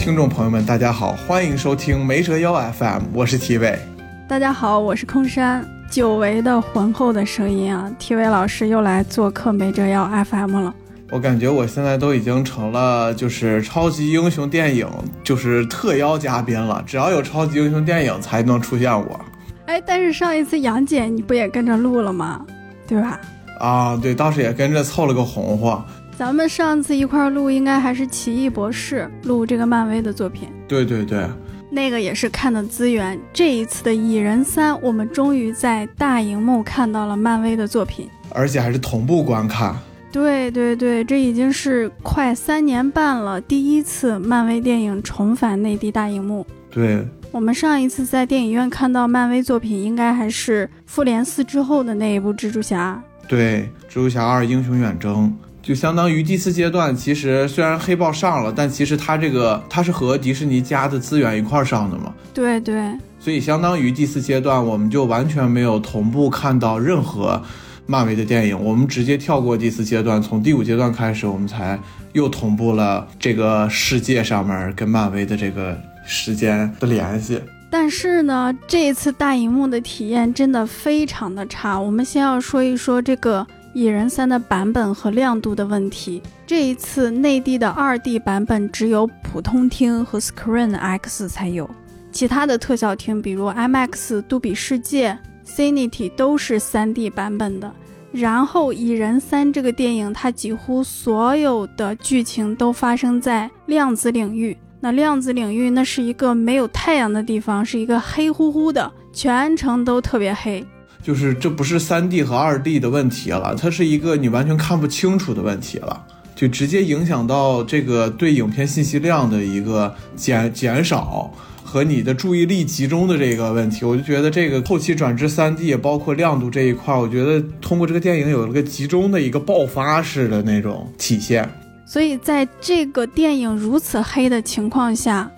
听众朋友们，大家好，欢迎收听没折腰 FM，我是 T V。大家好，我是空山。久违的浑厚的声音啊，T V 老师又来做客没折腰 FM 了。我感觉我现在都已经成了就是超级英雄电影就是特邀嘉宾了，只要有超级英雄电影才能出现我。哎，但是上一次杨姐你不也跟着录了吗？对吧？啊，对，当时也跟着凑了个红火。咱们上次一块录应该还是奇异博士录这个漫威的作品。对对对，那个也是看的资源。这一次的蚁人三，我们终于在大荧幕看到了漫威的作品，而且还是同步观看。对对对，这已经是快三年半了，第一次漫威电影重返内地大荧幕。对，我们上一次在电影院看到漫威作品，应该还是复联四之后的那一部蜘蛛侠。对，蜘蛛侠二英雄远征就相当于第四阶段。其实虽然黑豹上了，但其实它这个它是和迪士尼加的资源一块上的嘛。对对，所以相当于第四阶段，我们就完全没有同步看到任何。漫威的电影，我们直接跳过第四阶段，从第五阶段开始，我们才又同步了这个世界上面跟漫威的这个时间的联系。但是呢，这一次大荧幕的体验真的非常的差。我们先要说一说这个蚁人三的版本和亮度的问题。这一次内地的二 D 版本只有普通厅和 Screen X 才有，其他的特效厅，比如 IMAX、杜比世界。Cinity 都是三 D 版本的，然后《蚁人三》这个电影，它几乎所有的剧情都发生在量子领域。那量子领域，那是一个没有太阳的地方，是一个黑乎乎的，全程都特别黑。就是这不是三 D 和二 D 的问题了，它是一个你完全看不清楚的问题了，就直接影响到这个对影片信息量的一个减减少。和你的注意力集中的这个问题，我就觉得这个后期转至三 D，包括亮度这一块，我觉得通过这个电影有了个集中的一个爆发式的那种体现。所以在这个电影如此黑的情况下，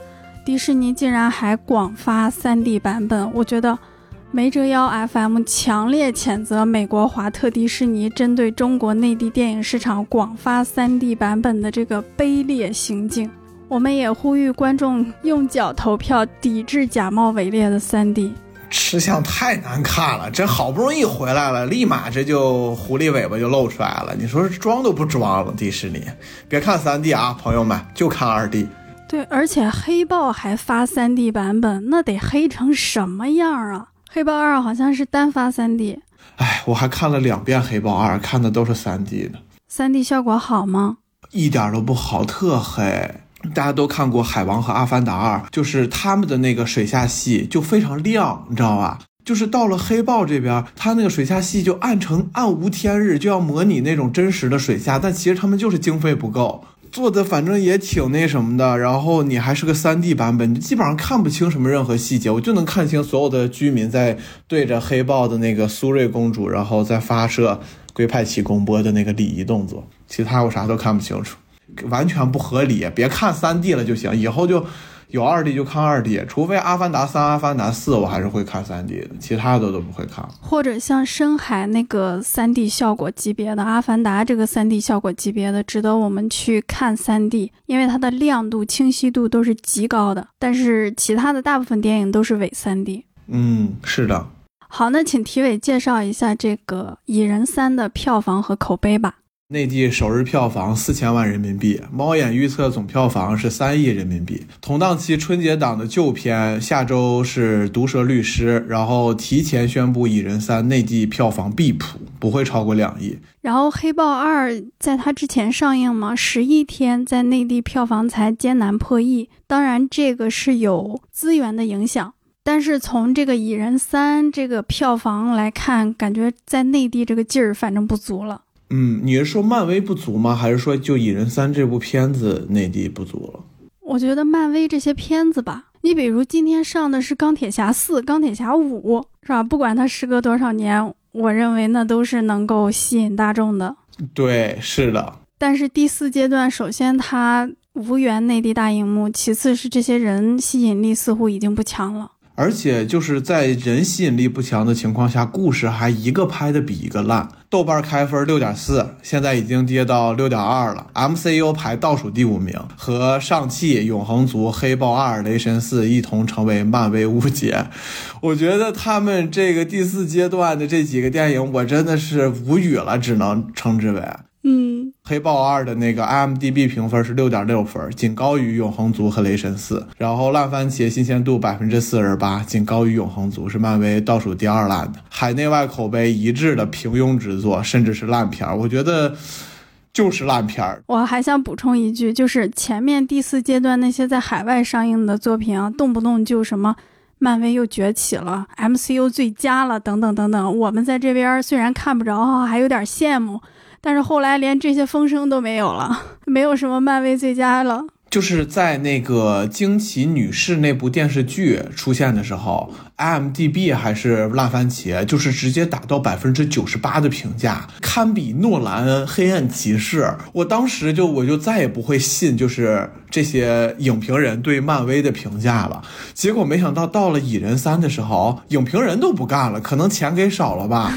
迪士尼竟然还广发三 D 版本，我觉得没折腰 FM 强烈谴责美国华特迪士尼针对中国内地电影市场广发 3D 版本的这个卑劣行径。我们也呼吁观众用脚投票，抵制假冒伪劣的 3D。吃相太难看了，这好不容易回来了，立马这就狐狸尾巴就露出来了。你说装都不装了，迪士尼，别看 3D 啊，朋友们就看 2D。对，而且黑豹还发 3D 版本，那得黑成什么样啊？黑豹二好像是单发三 D。哎，我还看了两遍黑豹二，看的都是三 D 的。三 D 效果好吗？一点都不好，特黑。大家都看过《海王》和《阿凡达二》，就是他们的那个水下戏就非常亮，你知道吧？就是到了黑豹这边，他那个水下戏就暗成暗无天日，就要模拟那种真实的水下，但其实他们就是经费不够做的，反正也挺那什么的。然后你还是个三 D 版本，你基本上看不清什么任何细节，我就能看清所有的居民在对着黑豹的那个苏瑞公主，然后在发射龟派气功波的那个礼仪动作，其他我啥都看不清楚。完全不合理，别看三 D 了就行，以后就有二 D 就看二 D，除非《阿凡达三》《阿凡达四》，我还是会看三 D 的，其他的都不会看。或者像深海那个三 D 效果级别的，《阿凡达》这个三 D 效果级别的，值得我们去看三 D，因为它的亮度、清晰度都是极高的。但是其他的大部分电影都是伪三 D。嗯，是的。好，那请体委介绍一下这个《蚁人三》的票房和口碑吧。内地首日票房四千万人民币，猫眼预测总票房是三亿人民币。同档期春节档的旧片下周是《毒舌律师》，然后提前宣布《蚁人三》内地票房必普，不会超过两亿。然后《黑豹二》在它之前上映吗？十一天在内地票房才艰难破亿，当然这个是有资源的影响，但是从这个《蚁人三》这个票房来看，感觉在内地这个劲儿反正不足了。嗯，你是说漫威不足吗？还是说就《蚁人三》这部片子内地不足了？我觉得漫威这些片子吧，你比如今天上的是《钢铁侠四》《钢铁侠五》，是吧？不管它时隔多少年，我认为那都是能够吸引大众的。对，是的。但是第四阶段，首先它无缘内地大荧幕，其次是这些人吸引力似乎已经不强了。而且就是在人吸引力不强的情况下，故事还一个拍的比一个烂。豆瓣开分六点四，现在已经跌到六点二了。MCU 排倒数第五名，和上汽、永恒族、黑豹二、雷神四一同成为漫威误解。我觉得他们这个第四阶段的这几个电影，我真的是无语了，只能称之为。嗯，黑豹二的那个 IMDB 评分是六点六分，仅高于永恒族和雷神四。然后烂番茄新鲜度百分之四十八，仅高于永恒族，是漫威倒数第二烂的。海内外口碑一致的平庸之作，甚至是烂片儿。我觉得就是烂片儿。我还想补充一句，就是前面第四阶段那些在海外上映的作品啊，动不动就什么漫威又崛起了，MCU 最佳了，等等等等。我们在这边虽然看不着，还有点羡慕。但是后来连这些风声都没有了，没有什么漫威最佳了。就是在那个惊奇女士那部电视剧出现的时候，IMDB 还是烂番茄，就是直接打到百分之九十八的评价，堪比诺兰《黑暗骑士》。我当时就我就再也不会信，就是这些影评人对漫威的评价了。结果没想到到了蚁人三的时候，影评人都不干了，可能钱给少了吧。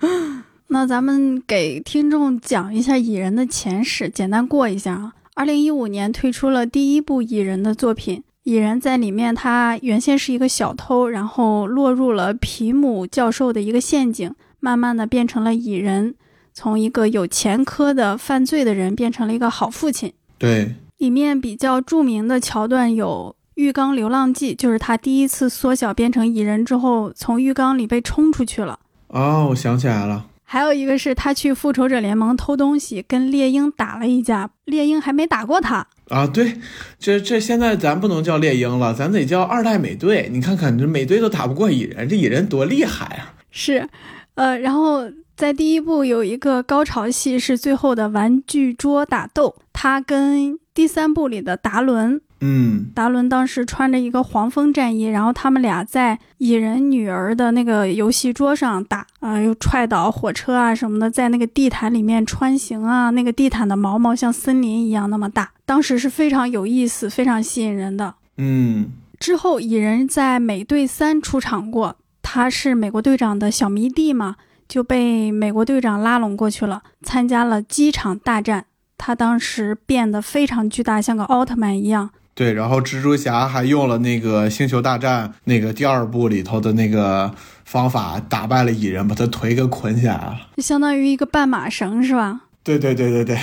那咱们给听众讲一下蚁人的前史，简单过一下啊。二零一五年推出了第一部蚁人的作品，蚁人在里面他原先是一个小偷，然后落入了皮姆教授的一个陷阱，慢慢的变成了蚁人，从一个有前科的犯罪的人变成了一个好父亲。对，里面比较著名的桥段有浴缸流浪记，就是他第一次缩小变成蚁人之后，从浴缸里被冲出去了。哦，我想起来了。还有一个是他去复仇者联盟偷东西，跟猎鹰打了一架，猎鹰还没打过他啊！对，这这现在咱不能叫猎鹰了，咱得叫二代美队。你看看这美队都打不过蚁人，这蚁人多厉害啊！是，呃，然后在第一部有一个高潮戏是最后的玩具桌打斗，他跟第三部里的达伦。嗯，达伦当时穿着一个黄蜂战衣，然后他们俩在蚁人女儿的那个游戏桌上打，啊，又踹倒火车啊什么的，在那个地毯里面穿行啊，那个地毯的毛毛像森林一样那么大，当时是非常有意思、非常吸引人的。嗯，之后蚁人在美队三出场过，他是美国队长的小迷弟嘛，就被美国队长拉拢过去了，参加了机场大战，他当时变得非常巨大，像个奥特曼一样。对，然后蜘蛛侠还用了那个《星球大战》那个第二部里头的那个方法打败了蚁人，把他腿给捆起来了，就相当于一个绊马绳，是吧？对对对对对。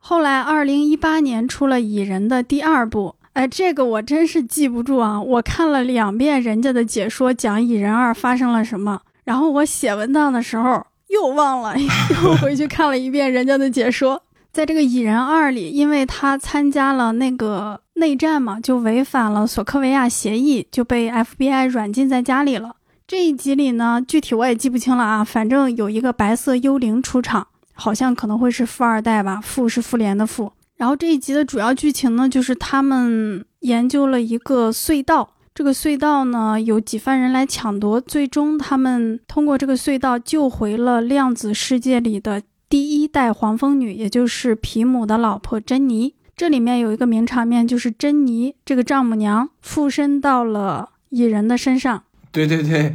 后来二零一八年出了蚁人的第二部，哎，这个我真是记不住啊！我看了两遍人家的解说，讲蚁人二发生了什么，然后我写文档的时候又忘了，又回去看了一遍人家的解说。在这个蚁人二里，因为他参加了那个内战嘛，就违反了索科维亚协议，就被 FBI 软禁在家里了。这一集里呢，具体我也记不清了啊，反正有一个白色幽灵出场，好像可能会是富二代吧，富是复联的富。然后这一集的主要剧情呢，就是他们研究了一个隧道，这个隧道呢有几番人来抢夺，最终他们通过这个隧道救回了量子世界里的。第一代黄蜂女，也就是皮姆的老婆珍妮。这里面有一个名场面，就是珍妮这个丈母娘附身到了蚁人的身上。对对对，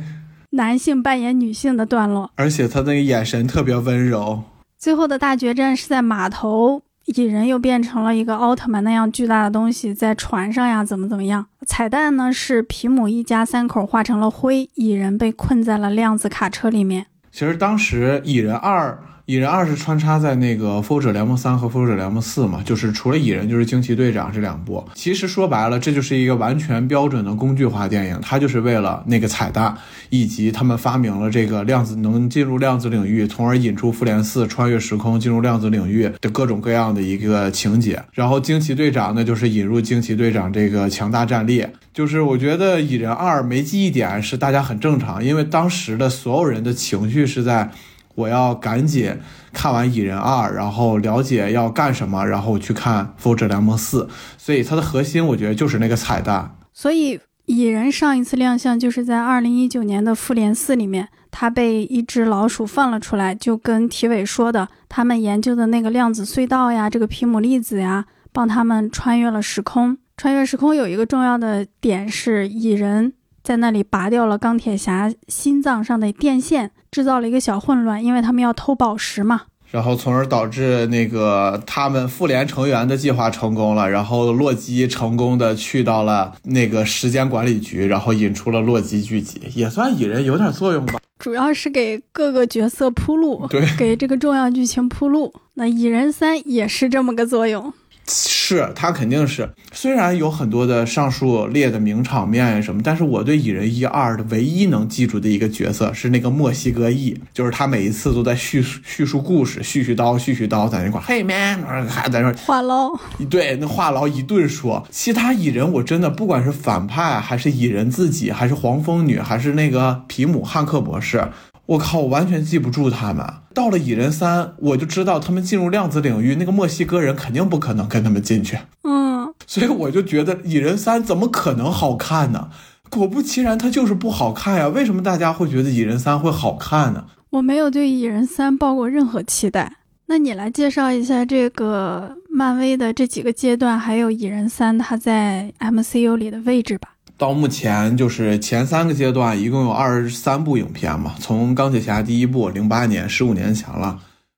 男性扮演女性的段落，而且他那个眼神特别温柔。最后的大决战是在码头，蚁人又变成了一个奥特曼那样巨大的东西，在船上呀，怎么怎么样？彩蛋呢是皮姆一家三口化成了灰，蚁人被困在了量子卡车里面。其实当时蚁人二。蚁人二是穿插在那个复仇者联盟三和复仇者联盟四嘛，就是除了蚁人就是惊奇队长这两部。其实说白了，这就是一个完全标准的工具化电影，它就是为了那个彩蛋，以及他们发明了这个量子能进入量子领域，从而引出复联四穿越时空进入量子领域的各种各样的一个情节。然后惊奇队长呢，就是引入惊奇队长这个强大战力。就是我觉得蚁人二没记忆点是大家很正常，因为当时的所有人的情绪是在。我要赶紧看完《蚁人二》，然后了解要干什么，然后去看《复仇者联盟四》。所以它的核心，我觉得就是那个彩蛋。所以蚁人上一次亮相就是在二零一九年的《复联四》里面，他被一只老鼠放了出来，就跟体委说的，他们研究的那个量子隧道呀，这个皮姆粒子呀，帮他们穿越了时空。穿越时空有一个重要的点是蚁人。在那里拔掉了钢铁侠心脏上的电线，制造了一个小混乱，因为他们要偷宝石嘛。然后从而导致那个他们复联成员的计划成功了，然后洛基成功的去到了那个时间管理局，然后引出了洛基剧集，也算蚁人有点作用吧。主要是给各个角色铺路，对，给这个重要剧情铺路。那蚁人三也是这么个作用。是他肯定是，虽然有很多的上述列的名场面什么，但是我对蚁人一二的唯一能记住的一个角色是那个墨西哥裔，就是他每一次都在叙叙述故事，絮絮叨絮絮叨在那块，嘿 man，还在那话唠，对，那话痨一顿说。其他蚁人我真的不管是反派还是蚁人自己，还是黄蜂女，还是那个皮姆汉克博士。我靠，我完全记不住他们。到了蚁人三，我就知道他们进入量子领域，那个墨西哥人肯定不可能跟他们进去。嗯，所以我就觉得蚁人三怎么可能好看呢？果不其然，它就是不好看呀。为什么大家会觉得蚁人三会好看呢？我没有对蚁人三抱过任何期待。那你来介绍一下这个漫威的这几个阶段，还有蚁人三它在 MCU 里的位置吧。到目前就是前三个阶段，一共有二十三部影片嘛。从钢铁侠第一部，零八年，十五年前了，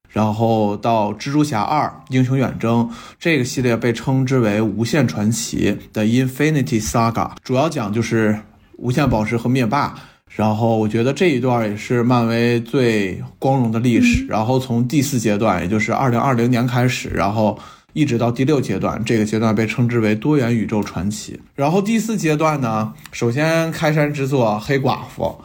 然后到蜘蛛侠二，英雄远征这个系列被称之为无限传奇的 Infinity Saga，主要讲就是无限宝石和灭霸。然后我觉得这一段也是漫威最光荣的历史。然后从第四阶段，也就是二零二零年开始，然后。一直到第六阶段，这个阶段被称之为多元宇宙传奇。然后第四阶段呢，首先开山之作黑寡妇，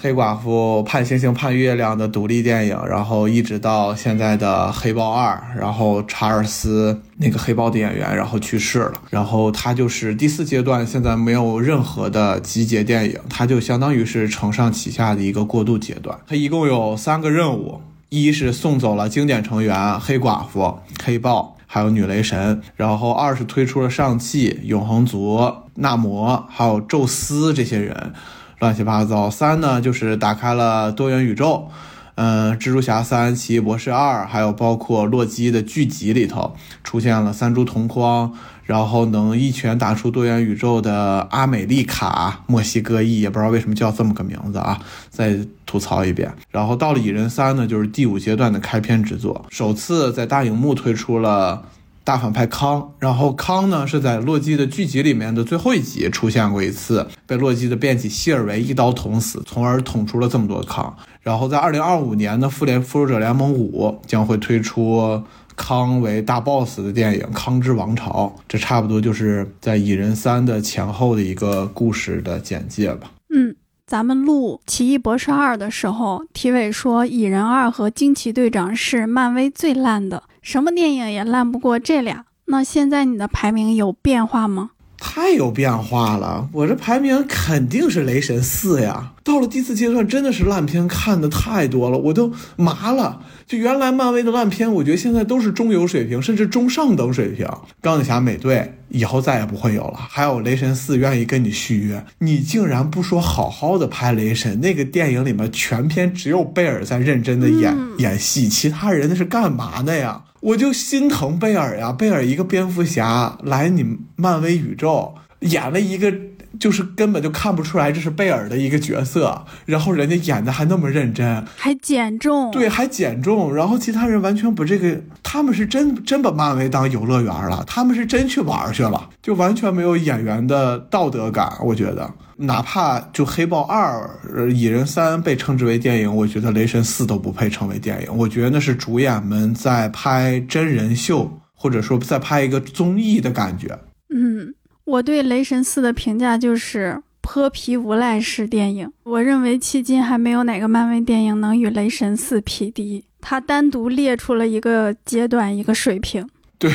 黑寡妇盼星星盼月亮的独立电影，然后一直到现在的黑豹二，然后查尔斯那个黑豹的演员然后去世了，然后他就是第四阶段现在没有任何的集结电影，他就相当于是承上启下的一个过渡阶段。他一共有三个任务，一是送走了经典成员黑寡妇、黑豹。还有女雷神，然后二是推出了上汽、永恒族、纳摩，还有宙斯这些人，乱七八糟。三呢就是打开了多元宇宙，嗯，蜘蛛侠三、奇异博士二，还有包括洛基的剧集里头出现了三株同框。然后能一拳打出多元宇宙的阿美丽卡，墨西哥裔，也不知道为什么叫这么个名字啊！再吐槽一遍。然后到了蚁人三呢，就是第五阶段的开篇之作，首次在大荧幕推出了大反派康。然后康呢是在洛基的剧集里面的最后一集出现过一次，被洛基的变体希尔维一刀捅死，从而捅出了这么多康。然后在二零二五年的复联复仇者联盟五将会推出。康为大 boss 的电影《康之王朝》，这差不多就是在蚁人三的前后的一个故事的简介吧。嗯，咱们录《奇异博士二》的时候，体委说蚁人二和惊奇队长是漫威最烂的，什么电影也烂不过这俩。那现在你的排名有变化吗？太有变化了，我这排名肯定是雷神四呀。到了第四阶段，真的是烂片看的太多了，我都麻了。就原来漫威的烂片，我觉得现在都是中游水平，甚至中上等水平。钢铁侠、美队以后再也不会有了。还有雷神四愿意跟你续约，你竟然不说好好的拍雷神那个电影里面，全片只有贝尔在认真的演演戏，其他人那是干嘛的呀？我就心疼贝尔呀，贝尔一个蝙蝠侠来你漫威宇宙演了一个，就是根本就看不出来这是贝尔的一个角色，然后人家演的还那么认真，还减重，对，还减重，然后其他人完全不这个，他们是真真把漫威当游乐园了，他们是真去玩去了，就完全没有演员的道德感，我觉得。哪怕就黑豹二、蚁人三被称之为电影，我觉得雷神四都不配称为电影。我觉得那是主演们在拍真人秀，或者说在拍一个综艺的感觉。嗯，我对雷神四的评价就是泼皮无赖式电影。我认为迄今还没有哪个漫威电影能与雷神四匹敌，它单独列出了一个阶段、一个水平。对。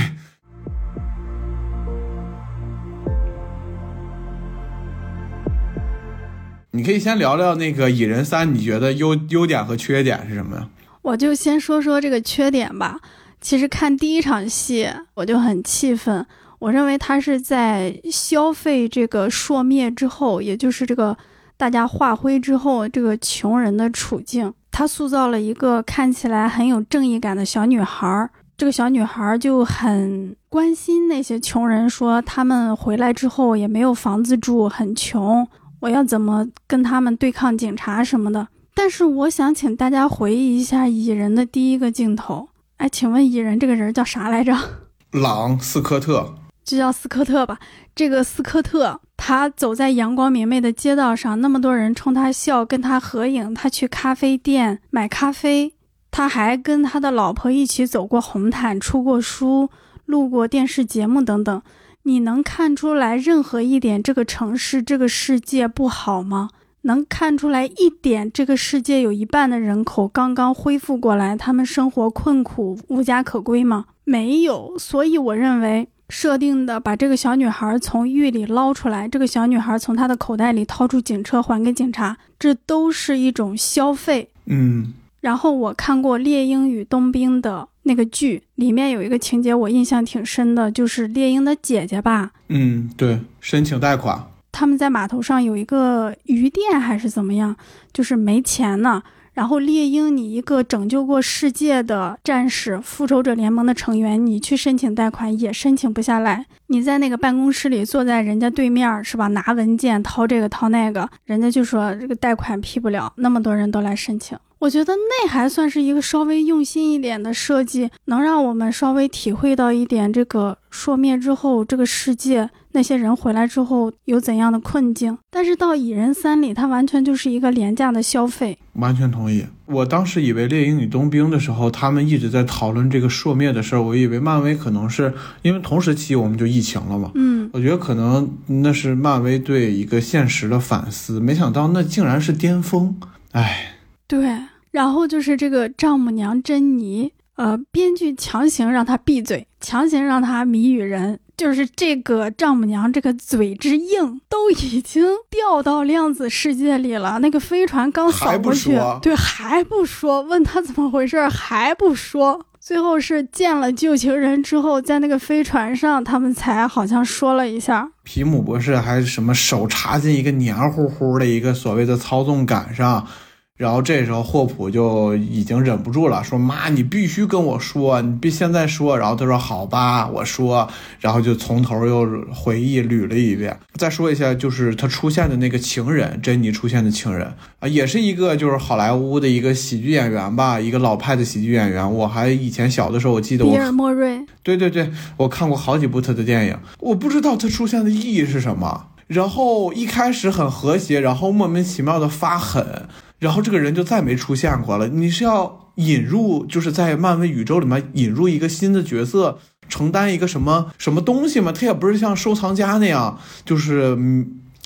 你可以先聊聊那个蚁人三，你觉得优优点和缺点是什么呀？我就先说说这个缺点吧。其实看第一场戏我就很气愤，我认为他是在消费这个朔灭之后，也就是这个大家化灰之后，这个穷人的处境。他塑造了一个看起来很有正义感的小女孩，这个小女孩就很关心那些穷人，说他们回来之后也没有房子住，很穷。我要怎么跟他们对抗警察什么的。但是我想请大家回忆一下蚁人的第一个镜头。哎，请问蚁人这个人叫啥来着？朗斯科特，就叫斯科特吧。这个斯科特，他走在阳光明媚的街道上，那么多人冲他笑，跟他合影。他去咖啡店买咖啡，他还跟他的老婆一起走过红毯，出过书，录过电视节目等等。你能看出来任何一点这个城市、这个世界不好吗？能看出来一点这个世界有一半的人口刚刚恢复过来，他们生活困苦、无家可归吗？没有。所以我认为。设定的把这个小女孩从狱里捞出来，这个小女孩从她的口袋里掏出警车还给警察，这都是一种消费。嗯，然后我看过《猎鹰与冬兵》的那个剧，里面有一个情节我印象挺深的，就是猎鹰的姐姐吧。嗯，对，申请贷款，他们在码头上有一个鱼店还是怎么样，就是没钱呢。然后猎鹰，你一个拯救过世界的战士，复仇者联盟的成员，你去申请贷款也申请不下来。你在那个办公室里坐在人家对面，是吧？拿文件掏这个掏那个，人家就说这个贷款批不了。那么多人都来申请，我觉得那还算是一个稍微用心一点的设计，能让我们稍微体会到一点这个朔灭之后这个世界。那些人回来之后有怎样的困境？但是到《蚁人三》里，它完全就是一个廉价的消费。完全同意。我当时以为《猎鹰与冬兵》的时候，他们一直在讨论这个朔灭的事儿。我以为漫威可能是因为同时期我们就疫情了嘛。嗯，我觉得可能那是漫威对一个现实的反思。没想到那竟然是巅峰。唉，对。然后就是这个丈母娘珍妮，呃，编剧强行让他闭嘴，强行让他谜语人。就是这个丈母娘，这个嘴之硬，都已经掉到量子世界里了。那个飞船刚扫过去，对，还不说，问他怎么回事，还不说。最后是见了旧情人之后，在那个飞船上，他们才好像说了一下。皮姆博士还是什么手插进一个黏糊糊的一个所谓的操纵杆上。然后这时候霍普就已经忍不住了，说：“妈，你必须跟我说，你别现在说。”然后他说：“好吧，我说。”然后就从头又回忆捋了一遍。再说一下，就是他出现的那个情人，珍妮出现的情人啊，也是一个就是好莱坞的一个喜剧演员吧，一个老派的喜剧演员。我还以前小的时候，我记得我比尔莫瑞，对对对，我看过好几部他的电影，我不知道他出现的意义是什么。然后一开始很和谐，然后莫名其妙的发狠。然后这个人就再没出现过了。你是要引入，就是在漫威宇宙里面引入一个新的角色，承担一个什么什么东西吗？他也不是像收藏家那样，就是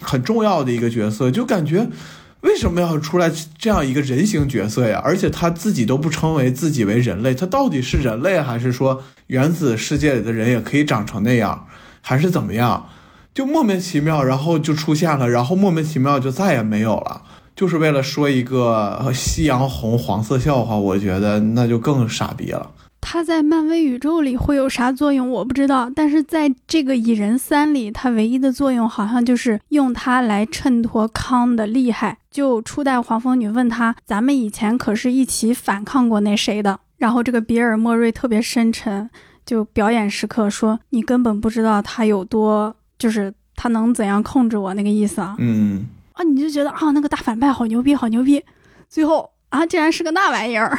很重要的一个角色。就感觉为什么要出来这样一个人形角色呀？而且他自己都不称为自己为人类，他到底是人类还是说原子世界里的人也可以长成那样，还是怎么样？就莫名其妙，然后就出现了，然后莫名其妙就再也没有了。就是为了说一个夕阳红黄色笑话，我觉得那就更傻逼了。他在漫威宇宙里会有啥作用，我不知道。但是在这个蚁人三里，他唯一的作用好像就是用它来衬托康的厉害。就初代黄蜂女问他：“咱们以前可是一起反抗过那谁的？”然后这个比尔莫瑞特别深沉，就表演时刻说：“你根本不知道他有多，就是他能怎样控制我那个意思啊。”嗯。啊，你就觉得啊，那个大反派好牛逼，好牛逼，最后啊，竟然是个那玩意儿。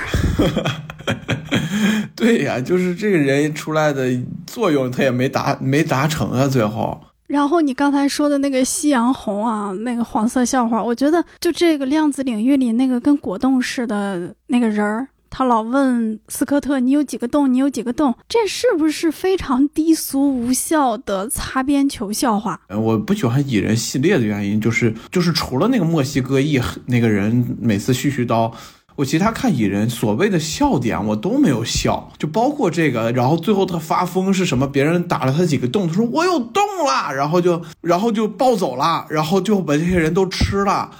对呀，就是这个人出来的作用，他也没达没达成啊，最后。然后你刚才说的那个夕阳红啊，那个黄色笑话，我觉得就这个量子领域里那个跟果冻似的那个人儿。他老问斯科特：“你有几个洞？你有几个洞？”这是不是非常低俗无效的擦边球笑话？我不喜欢蚁人系列的原因就是，就是除了那个墨西哥裔那个人每次絮絮叨，我其他看蚁人所谓的笑点我都没有笑，就包括这个。然后最后他发疯是什么？别人打了他几个洞，他说我有洞了，然后就然后就暴走了，然后就把这些人都吃了。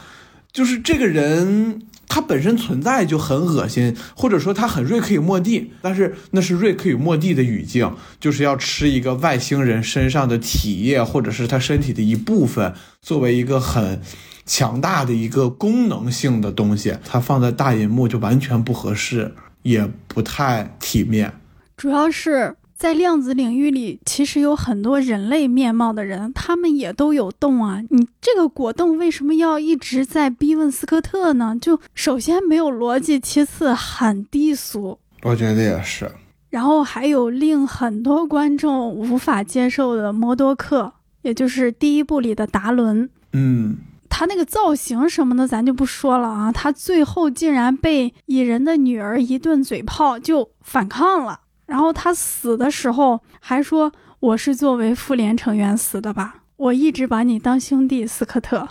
就是这个人。它本身存在就很恶心，或者说它很瑞克与莫蒂，但是那是瑞克与莫蒂的语境，就是要吃一个外星人身上的体液，或者是他身体的一部分，作为一个很强大的一个功能性的东西，它放在大银幕就完全不合适，也不太体面。主要是。在量子领域里，其实有很多人类面貌的人，他们也都有洞啊。你这个果冻为什么要一直在逼问斯科特呢？就首先没有逻辑，其次很低俗。我觉得也是。然后还有令很多观众无法接受的摩多克，也就是第一部里的达伦。嗯。他那个造型什么的，咱就不说了啊。他最后竟然被蚁人的女儿一顿嘴炮就反抗了，然后他死的时候还说：“我是作为复联成员死的吧？我一直把你当兄弟，斯科特。”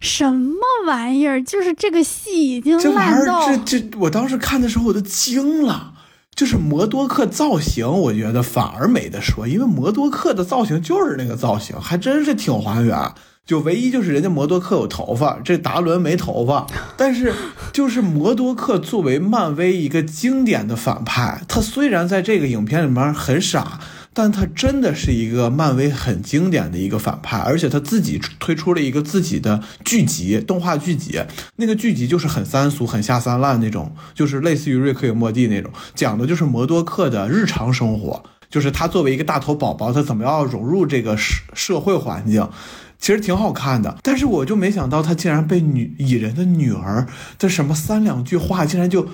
什么玩意儿？就是这个戏已经烂到这这，我当时看的时候我都惊了。就是摩多克造型，我觉得反而没得说，因为摩多克的造型就是那个造型，还真是挺还原。就唯一就是人家摩多克有头发，这达伦没头发。但是就是摩多克作为漫威一个经典的反派，他虽然在这个影片里面很傻，但他真的是一个漫威很经典的一个反派。而且他自己推出了一个自己的剧集，动画剧集，那个剧集就是很三俗、很下三滥那种，就是类似于瑞克与莫蒂那种，讲的就是摩多克的日常生活，就是他作为一个大头宝宝，他怎么样融入这个社社会环境。其实挺好看的，但是我就没想到他竟然被女蚁人的女儿的什么三两句话，竟然就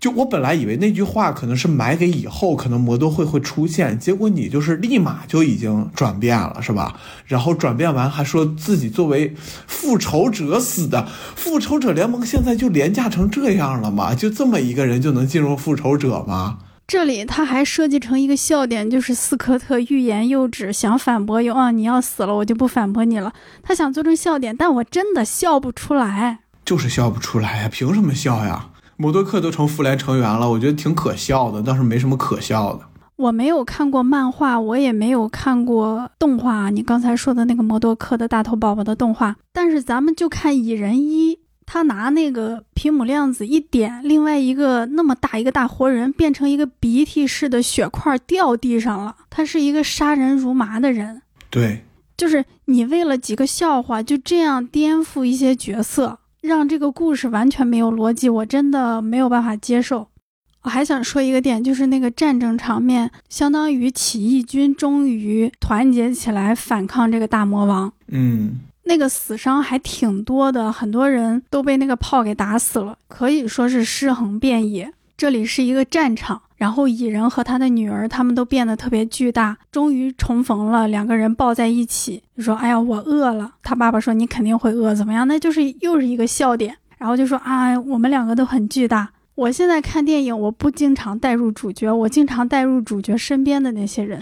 就我本来以为那句话可能是埋给以后可能魔都会会出现，结果你就是立马就已经转变了，是吧？然后转变完还说自己作为复仇者死的，复仇者联盟现在就廉价成这样了吗？就这么一个人就能进入复仇者吗？这里他还设计成一个笑点，就是斯科特欲言又止，想反驳又啊，你要死了，我就不反驳你了。他想做成笑点，但我真的笑不出来，就是笑不出来呀，凭什么笑呀？摩多克都成复联成员了，我觉得挺可笑的，倒是没什么可笑的。我没有看过漫画，我也没有看过动画，你刚才说的那个摩多克的大头宝宝的动画，但是咱们就看蚁人一。他拿那个皮姆量子一点，另外一个那么大一个大活人变成一个鼻涕似的血块掉地上了。他是一个杀人如麻的人。对，就是你为了几个笑话就这样颠覆一些角色，让这个故事完全没有逻辑，我真的没有办法接受。我还想说一个点，就是那个战争场面，相当于起义军终于团结起来反抗这个大魔王。嗯。那个死伤还挺多的，很多人都被那个炮给打死了，可以说是尸横遍野。这里是一个战场，然后蚁人和他的女儿他们都变得特别巨大，终于重逢了，两个人抱在一起，就说：“哎呀，我饿了。”他爸爸说：“你肯定会饿，怎么样？”那就是又是一个笑点，然后就说：“啊，我们两个都很巨大。”我现在看电影，我不经常带入主角，我经常带入主角身边的那些人。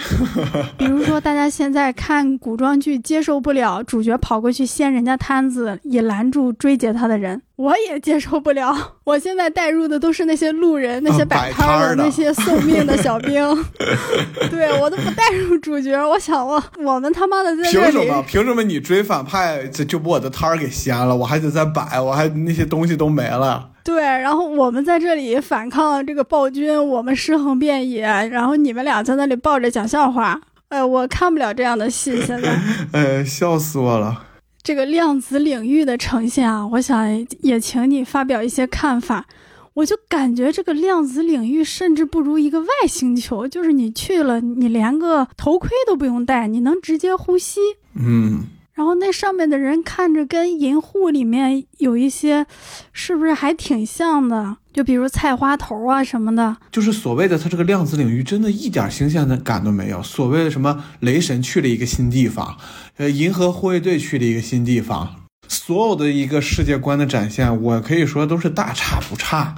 比如说，大家现在看古装剧，接受不了主角跑过去掀人家摊子，也拦住追截他的人，我也接受不了。我现在带入的都是那些路人，那些摆摊的，那些送命的小兵。对我都不带入主角，我想我我们他妈的在凭什么？凭什么你追反派就就把我的摊儿给掀了？我还得再摆，我还那些东西都没了。对，然后我们在这里反抗这个暴君，我们尸横遍野，然后你们俩在那里抱着讲笑话，哎，我看不了这样的戏，现在，哎，笑死我了。这个量子领域的呈现啊，我想也请你发表一些看法。我就感觉这个量子领域甚至不如一个外星球，就是你去了，你连个头盔都不用戴，你能直接呼吸。嗯。然后那上面的人看着跟银护里面有一些，是不是还挺像的？就比如菜花头啊什么的，就是所谓的它这个量子领域真的一点新鲜的感都没有。所谓的什么雷神去了一个新地方，呃，银河护卫队去的一个新地方，所有的一个世界观的展现，我可以说都是大差不差。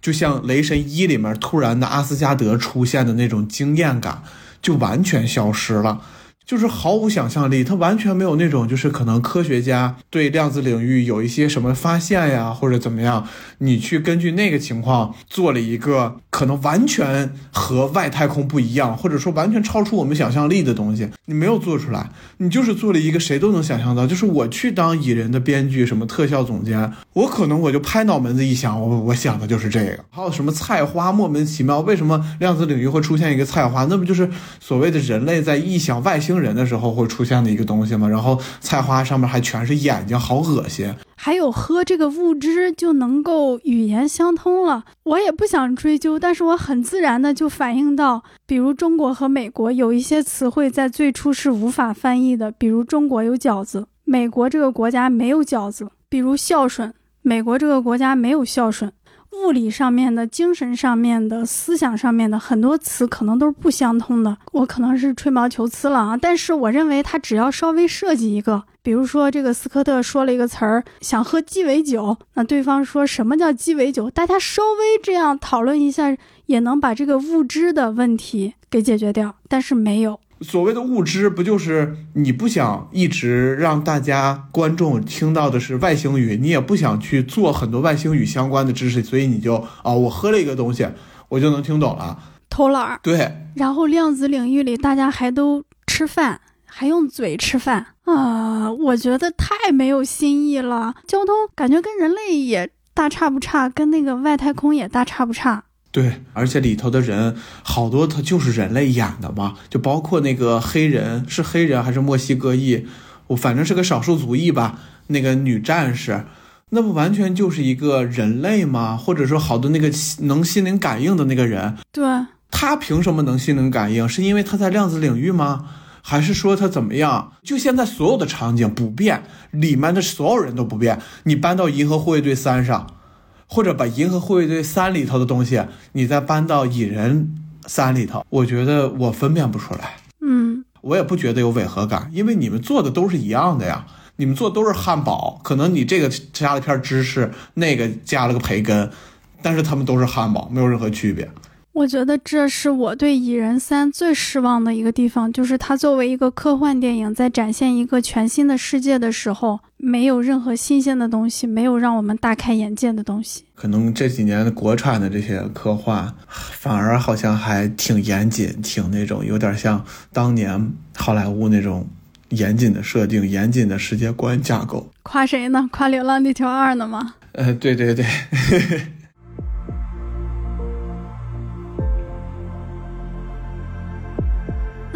就像雷神一里面突然的阿斯加德出现的那种惊艳感，就完全消失了。就是毫无想象力，他完全没有那种，就是可能科学家对量子领域有一些什么发现呀，或者怎么样，你去根据那个情况做了一个可能完全和外太空不一样，或者说完全超出我们想象力的东西，你没有做出来，你就是做了一个谁都能想象到，就是我去当蚁人的编剧，什么特效总监，我可能我就拍脑门子一想，我我想的就是这个。还有什么菜花，莫名其妙，为什么量子领域会出现一个菜花？那不就是所谓的人类在臆想外星？人的时候会出现的一个东西嘛，然后菜花上面还全是眼睛，好恶心。还有喝这个物质就能够语言相通了。我也不想追究，但是我很自然的就反映到，比如中国和美国有一些词汇在最初是无法翻译的，比如中国有饺子，美国这个国家没有饺子；比如孝顺，美国这个国家没有孝顺。物理上面的、精神上面的、思想上面的很多词可能都是不相通的。我可能是吹毛求疵了啊，但是我认为他只要稍微设计一个，比如说这个斯科特说了一个词儿，想喝鸡尾酒，那对方说什么叫鸡尾酒？大家稍微这样讨论一下，也能把这个物质的问题给解决掉。但是没有。所谓的物质，不就是你不想一直让大家观众听到的是外星语，你也不想去做很多外星语相关的知识，所以你就啊，我喝了一个东西，我就能听懂了，偷懒儿。对。然后量子领域里，大家还都吃饭，还用嘴吃饭啊，我觉得太没有新意了。交通感觉跟人类也大差不差，跟那个外太空也大差不差。对，而且里头的人好多，他就是人类演的嘛，就包括那个黑人，是黑人还是墨西哥裔？我反正是个少数族裔吧。那个女战士，那不完全就是一个人类吗？或者说，好多那个能心灵感应的那个人，对，他凭什么能心灵感应？是因为他在量子领域吗？还是说他怎么样？就现在所有的场景不变，里面的所有人都不变，你搬到《银河护卫队三》上。或者把《银河护卫队三》里头的东西，你再搬到《蚁人三》里头，我觉得我分辨不出来。嗯，我也不觉得有违和感，因为你们做的都是一样的呀。你们做都是汉堡，可能你这个加了片芝士，那个加了个培根，但是他们都是汉堡，没有任何区别。我觉得这是我对《蚁人三》最失望的一个地方，就是它作为一个科幻电影，在展现一个全新的世界的时候，没有任何新鲜的东西，没有让我们大开眼界的东西。可能这几年国产的这些科幻，反而好像还挺严谨，挺那种有点像当年好莱坞那种严谨的设定、严谨的世界观架构。夸谁呢？夸《流浪地球二》呢吗？呃，对对对。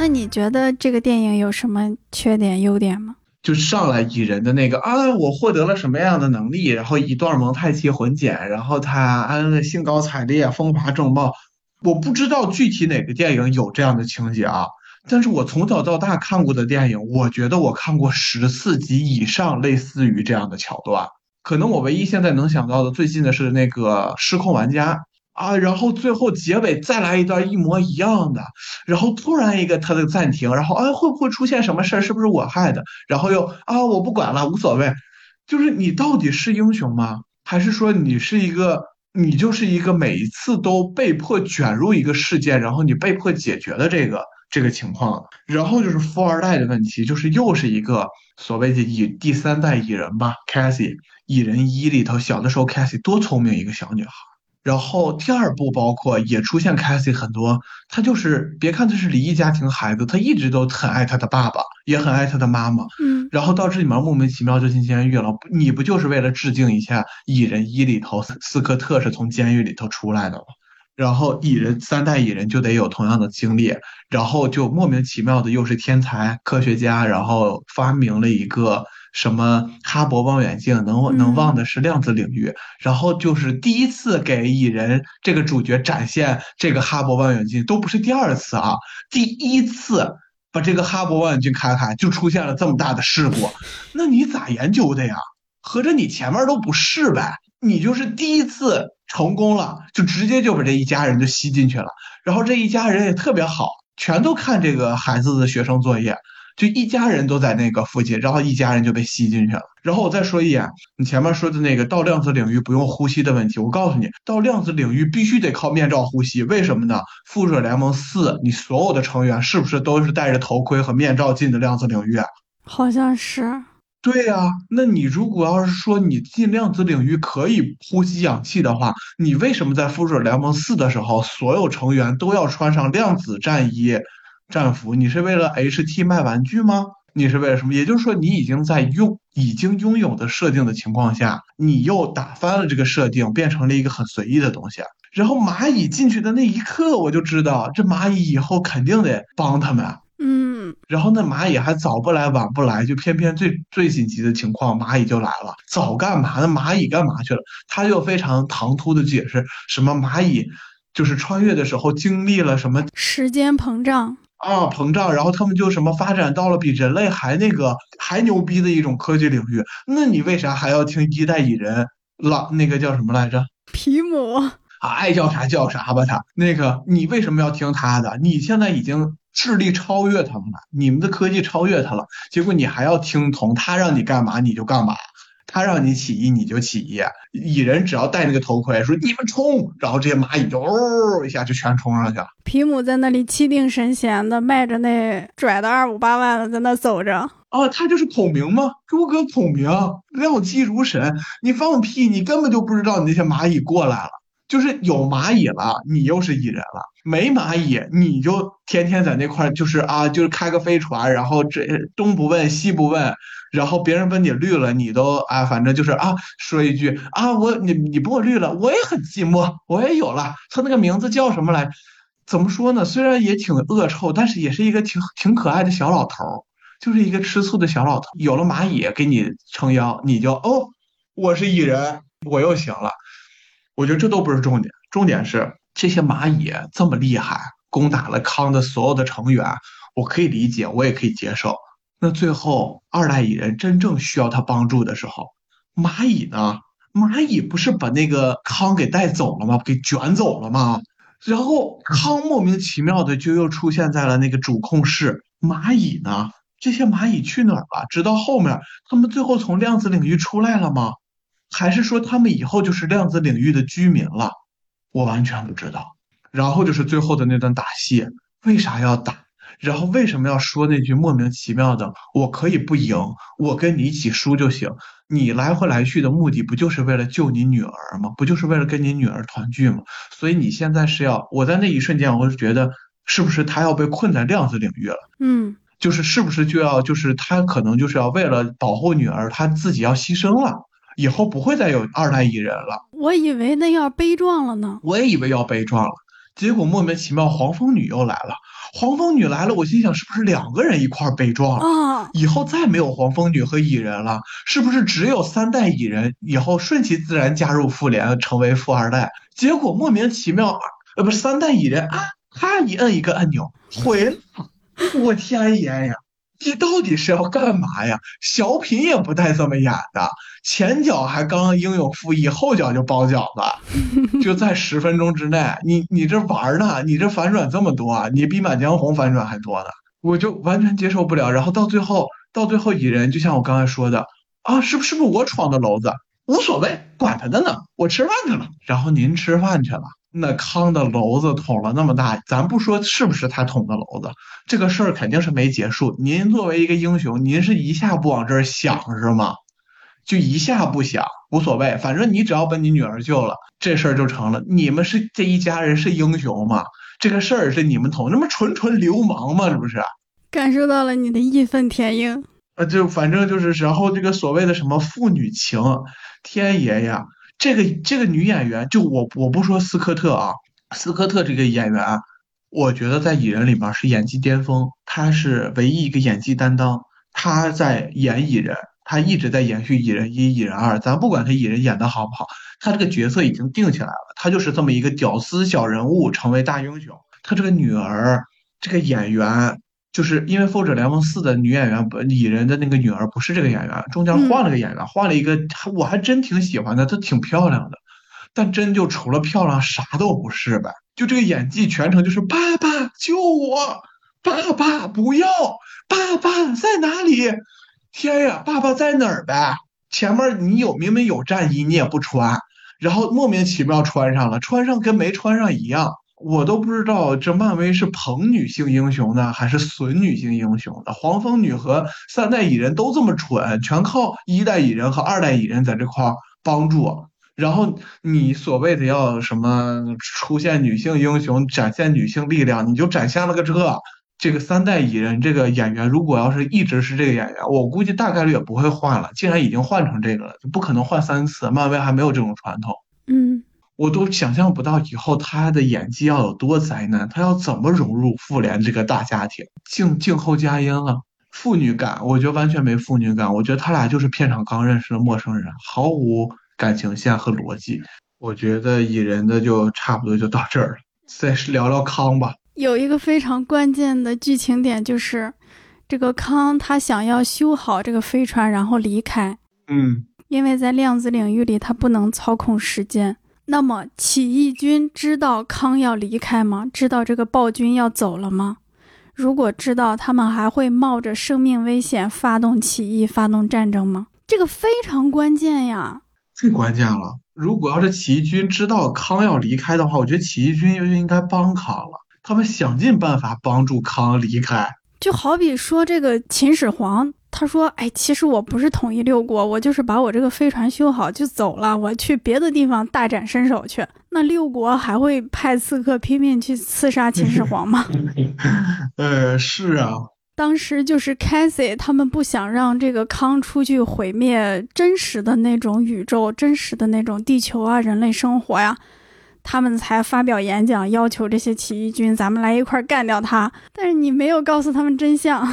那你觉得这个电影有什么缺点、优点吗？就上来蚁人的那个啊，我获得了什么样的能力，然后一段蒙太奇混剪，然后他啊兴高采烈、风华正茂。我不知道具体哪个电影有这样的情节啊，但是我从小到大看过的电影，我觉得我看过十四集以上类似于这样的桥段。可能我唯一现在能想到的最近的是那个《失控玩家》。啊，然后最后结尾再来一段一模一样的，然后突然一个他的暂停，然后啊会不会出现什么事儿？是不是我害的？然后又啊我不管了，无所谓。就是你到底是英雄吗？还是说你是一个你就是一个每一次都被迫卷入一个事件，然后你被迫解决的这个这个情况？然后就是富二代的问题，就是又是一个所谓的蚁第三代蚁人吧，Cassie，蚁人一里头小的时候 Cassie 多聪明一个小女孩。然后第二部包括也出现 Cassie 很多，他就是别看他是离异家庭孩子，他一直都很爱他的爸爸，也很爱他的妈妈。嗯，然后到这里面莫名其妙就进监狱了。你不就是为了致敬一下《蚁人一》里头斯科特是从监狱里头出来的吗？然后蚁人三代蚁人就得有同样的经历，然后就莫名其妙的又是天才科学家，然后发明了一个。什么哈勃望远镜能能望的是量子领域，然后就是第一次给蚁人这个主角展现这个哈勃望远镜，都不是第二次啊，第一次把这个哈勃望远镜开开，就出现了这么大的事故，那你咋研究的呀？合着你前面都不是呗？你就是第一次成功了，就直接就把这一家人就吸进去了，然后这一家人也特别好，全都看这个孩子的学生作业。就一家人都在那个附近，然后一家人就被吸进去了。然后我再说一眼，你前面说的那个到量子领域不用呼吸的问题，我告诉你，到量子领域必须得靠面罩呼吸。为什么呢？复仇者联盟四，你所有的成员是不是都是戴着头盔和面罩进的量子领域？好像是。对呀，那你如果要是说你进量子领域可以呼吸氧气的话，你为什么在复仇者联盟四的时候，所有成员都要穿上量子战衣？战俘，你是为了 HT 卖玩具吗？你是为了什么？也就是说，你已经在拥已经拥有的设定的情况下，你又打翻了这个设定，变成了一个很随意的东西。然后蚂蚁进去的那一刻，我就知道这蚂蚁以后肯定得帮他们。嗯。嗯，然后那蚂蚁还早不来晚不来，就偏偏最最紧急的情况，蚂蚁就来了。早干嘛呢？蚂蚁干嘛去了？他又非常唐突的解释，什么蚂蚁就是穿越的时候经历了什么时间膨胀。啊，膨胀，然后他们就什么发展到了比人类还那个还牛逼的一种科技领域。那你为啥还要听一代蚁人老那个叫什么来着？皮姆啊，爱叫啥叫啥吧，他那个你为什么要听他的？你现在已经智力超越他们了，你们的科技超越他了，结果你还要听从他让你干嘛你就干嘛。他让你起义你就起义，蚁人只要戴那个头盔说你们冲，然后这些蚂蚁就哦一下就全冲上去了。皮姆在那里气定神闲的迈着那拽的二五八万的在那走着。哦，他就是孔明吗？给我个孔明，料机如神。你放屁，你根本就不知道你那些蚂蚁过来了。就是有蚂蚁了，你又是蚁人了；没蚂蚁，你就天天在那块儿就是啊，就是开个飞船，然后这东不问西不问。然后别人问你绿了，你都啊，反正就是啊，说一句啊，我你你把我绿了，我也很寂寞，我也有了。他那个名字叫什么来？怎么说呢？虽然也挺恶臭，但是也是一个挺挺可爱的小老头儿，就是一个吃醋的小老头。有了蚂蚁给你撑腰，你就哦，我是蚁人，我又行了。我觉得这都不是重点，重点是这些蚂蚁这么厉害，攻打了康的所有的成员，我可以理解，我也可以接受。那最后二代蚁人真正需要他帮助的时候，蚂蚁呢？蚂蚁不是把那个康给带走了吗？给卷走了吗？然后康莫名其妙的就又出现在了那个主控室。蚂蚁呢？这些蚂蚁去哪儿了？直到后面他们最后从量子领域出来了吗？还是说他们以后就是量子领域的居民了？我完全不知道。然后就是最后的那段打戏，为啥要打？然后为什么要说那句莫名其妙的“我可以不赢，我跟你一起输就行”？你来回来去的目的不就是为了救你女儿吗？不就是为了跟你女儿团聚吗？所以你现在是要我在那一瞬间，我就觉得是不是他要被困在量子领域了？嗯，就是是不是就要就是他可能就是要为了保护女儿，他自己要牺牲了，以后不会再有二代蚁人了。我以为那要悲壮了呢，我也以为要悲壮了，结果莫名其妙黄蜂女又来了。黄蜂女来了，我心想是不是两个人一块悲壮了？啊，以后再没有黄蜂女和蚁人了，是不是只有三代蚁人以后顺其自然加入复联，成为富二代？结果莫名其妙，呃，不是三代蚁人啊，他一摁一个按钮回了，我天爷呀！你到底是要干嘛呀？小品也不带这么演的，前脚还刚英勇赴义，后脚就包饺子，就在十分钟之内，你你这玩呢？你这反转这么多，你比《满江红》反转还多呢，我就完全接受不了。然后到最后，到最后蚁人就像我刚才说的啊，是不是不是我闯的娄子？无所谓，管他的呢，我吃饭去了。然后您吃饭去了。那康的篓子捅了那么大，咱不说是不是他捅的篓子，这个事儿肯定是没结束。您作为一个英雄，您是一下不往这儿想是吗？就一下不想，无所谓，反正你只要把你女儿救了，这事儿就成了。你们是这一家人是英雄吗？这个事儿是你们捅，那不纯纯流氓吗？这不是？感受到了你的义愤填膺。啊，就反正就是，然后这个所谓的什么父女情，天爷呀！这个这个女演员，就我我不说斯科特啊，斯科特这个演员，我觉得在蚁人里面是演技巅峰，她是唯一一个演技担当。她在演蚁人，她一直在延续蚁人一、蚁人二。咱不管她蚁人演的好不好，她这个角色已经定起来了，她就是这么一个屌丝小人物成为大英雄。她这个女儿，这个演员。就是因为《复仇者联盟四》的女演员不蚁人的那个女儿不是这个演员，中间换了个演员，换了一个，我还真挺喜欢的，她挺漂亮的，但真就除了漂亮啥都不是呗，就这个演技全程就是爸爸救我，爸爸不要，爸爸在哪里？天呀，爸爸在哪儿呗？前面你有明明有战衣你也不穿，然后莫名其妙穿上了，穿上跟没穿上一样。我都不知道这漫威是捧女性英雄呢，还是损女性英雄的。黄蜂女和三代蚁人都这么蠢，全靠一代蚁人和二代蚁人在这块儿帮助。然后你所谓的要什么出现女性英雄，展现女性力量，你就展现了个这。这个三代蚁人这个演员，如果要是一直是这个演员，我估计大概率也不会换了。既然已经换成这个了，就不可能换三次。漫威还没有这种传统。嗯。我都想象不到以后他的演技要有多灾难，他要怎么融入妇联这个大家庭？静静候佳音了，父女感，我觉得完全没父女感，我觉得他俩就是片场刚认识的陌生人，毫无感情线和逻辑。我觉得蚁人的就差不多就到这儿了，再聊聊康吧。有一个非常关键的剧情点就是，这个康他想要修好这个飞船，然后离开。嗯，因为在量子领域里，他不能操控时间。那么起义军知道康要离开吗？知道这个暴君要走了吗？如果知道，他们还会冒着生命危险发动起义、发动战争吗？这个非常关键呀！最关键了。如果要是起义军知道康要离开的话，我觉得起义军就应该帮康了。他们想尽办法帮助康离开。就好比说这个秦始皇。他说：“哎，其实我不是统一六国，我就是把我这个飞船修好就走了，我去别的地方大展身手去。那六国还会派刺客拼命去刺杀秦始皇吗？” 呃，是啊，当时就是凯西他们不想让这个康出去毁灭真实的那种宇宙、真实的那种地球啊、人类生活呀，他们才发表演讲，要求这些起义军咱们来一块干掉他。但是你没有告诉他们真相。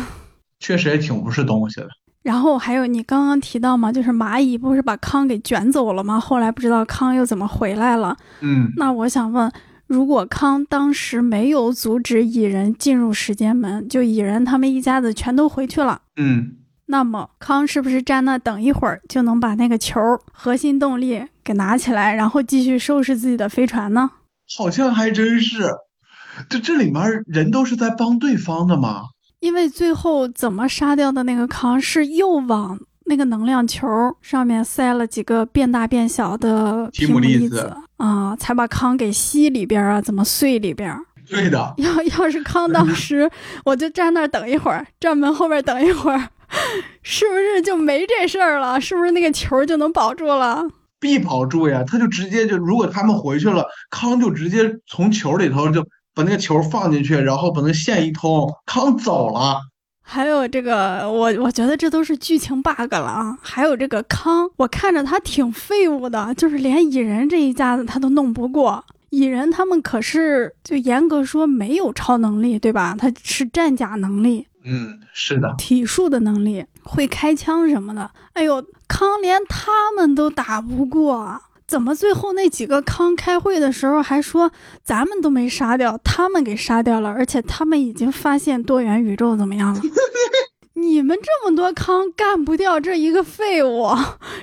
确实也挺不是东西的。然后还有你刚刚提到嘛，就是蚂蚁不是把康给卷走了吗？后来不知道康又怎么回来了。嗯，那我想问，如果康当时没有阻止蚁人进入时间门，就蚁人他们一家子全都回去了。嗯，那么康是不是站那等一会儿就能把那个球核心动力给拿起来，然后继续收拾自己的飞船呢？好像还真是。这这里面人都是在帮对方的吗？因为最后怎么杀掉的那个康是又往那个能量球上面塞了几个变大变小的提姆粒子啊，才把康给吸里边啊，怎么碎里边？对的。要要是康当时我就站那儿等一会儿，站门后边等一会儿，是不是就没这事儿了？是不是那个球就能保住了？必保住呀！他就直接就，如果他们回去了，康就直接从球里头就。把那个球放进去，然后把那线一通，康走了。还有这个，我我觉得这都是剧情 bug 了啊。还有这个康，我看着他挺废物的，就是连蚁人这一家子他都弄不过。蚁人他们可是就严格说没有超能力，对吧？他是战甲能力，嗯，是的，体术的能力，会开枪什么的。哎呦，康连他们都打不过。怎么最后那几个康开会的时候还说咱们都没杀掉，他们给杀掉了，而且他们已经发现多元宇宙怎么样了？你们这么多康干不掉这一个废物，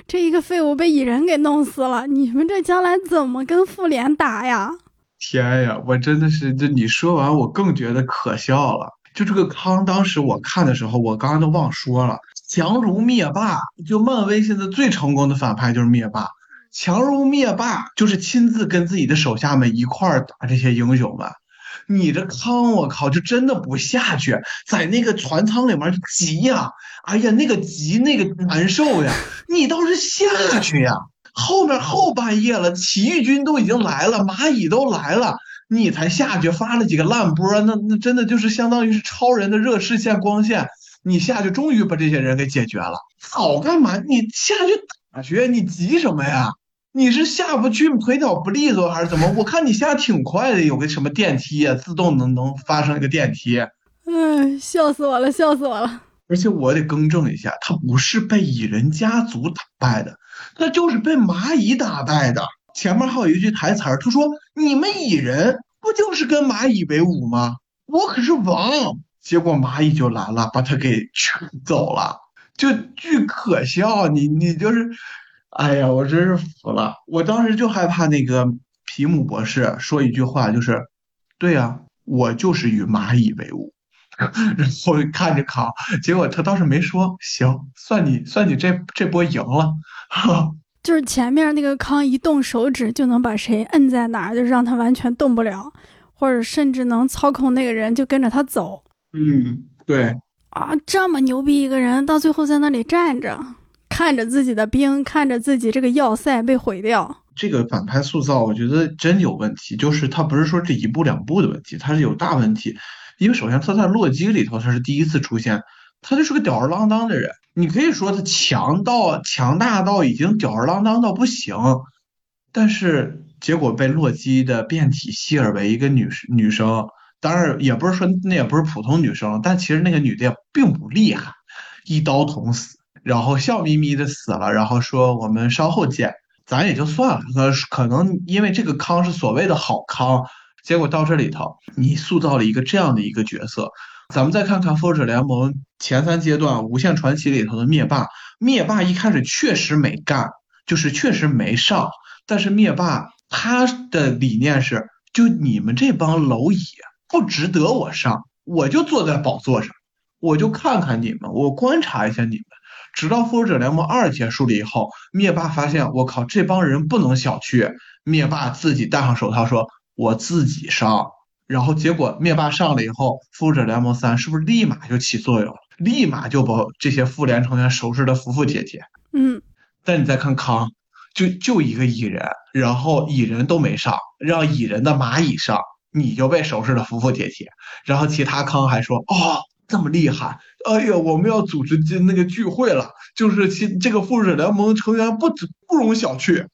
这一个废物被蚁人给弄死了，你们这将来怎么跟复联打呀？天呀，我真的是，这你说完我更觉得可笑了。就这个康，当时我看的时候，我刚刚都忘说了，强如灭霸，就漫威现在最成功的反派就是灭霸。强如灭霸，就是亲自跟自己的手下们一块儿打这些英雄们。你这康，我靠，就真的不下去，在那个船舱里面急呀！哎呀，那个急，那个难受呀！你倒是下去呀！后面后半夜了，起义军都已经来了，蚂蚁都来了，你才下去发了几个烂波，那那真的就是相当于是超人的热视线光线，你下去终于把这些人给解决了。早干嘛？你下去打去，你急什么呀？你是下不去，腿脚不利索还是怎么？我看你下挺快的，有个什么电梯啊，自动能能发生一个电梯。哎，笑死我了，笑死我了！而且我得更正一下，他不是被蚁人家族打败的，他就是被蚂蚁打败的。前面还有一句台词儿，他说：“你们蚁人不就是跟蚂蚁为伍吗？我可是王。”结果蚂蚁就来了，把他给卷走了，就巨可笑。你你就是。哎呀，我真是服了！我当时就害怕那个皮姆博士说一句话，就是“对呀，我就是与蚂蚁为伍”，然后看着考，结果他倒是没说。行，算你算你这这波赢了。就是前面那个康一动手指就能把谁摁在哪儿，就让他完全动不了，或者甚至能操控那个人就跟着他走。嗯，对。啊，这么牛逼一个人，到最后在那里站着。看着自己的兵，看着自己这个要塞被毁掉，这个反派塑造我觉得真有问题。就是他不是说这一步两步的问题，他是有大问题。因为首先他在洛基里头他是第一次出现，他就是个吊儿郎当的人。你可以说他强到强大到已经吊儿郎当到不行，但是结果被洛基的变体希尔维一个女女生，当然也不是说那也不是普通女生，但其实那个女的也并不厉害，一刀捅死，然后笑眯眯的死了，然后说我们稍后见，咱也就算了。可可能因为这个康是所谓的好康，结果到这里头你塑造了一个这样的一个角色。咱们再看看复仇者联盟前三阶段无限传奇里头的灭霸，灭霸一开始确实没干，就是确实没上，但是灭霸他的理念是，就你们这帮蝼蚁不值得我上，我就坐在宝座上，我就看看你们，我观察一下你们，直到复仇者联盟二结束了以后，灭霸发现我靠这帮人不能小觑，灭霸自己戴上手套说，我自己上。然后结果灭霸上了以后，复仇者联盟三是不是立马就起作用了？立马就把这些复联成员收拾的服服帖帖。嗯，但你再看康，就就一个蚁人，然后蚁人都没上，让蚁人的蚂蚁上，你就被收拾的服服帖帖。然后其他康还说：“哦，这么厉害！哎呀，我们要组织那个聚会了，就是其这个复仇者联盟成员不不容小觑。”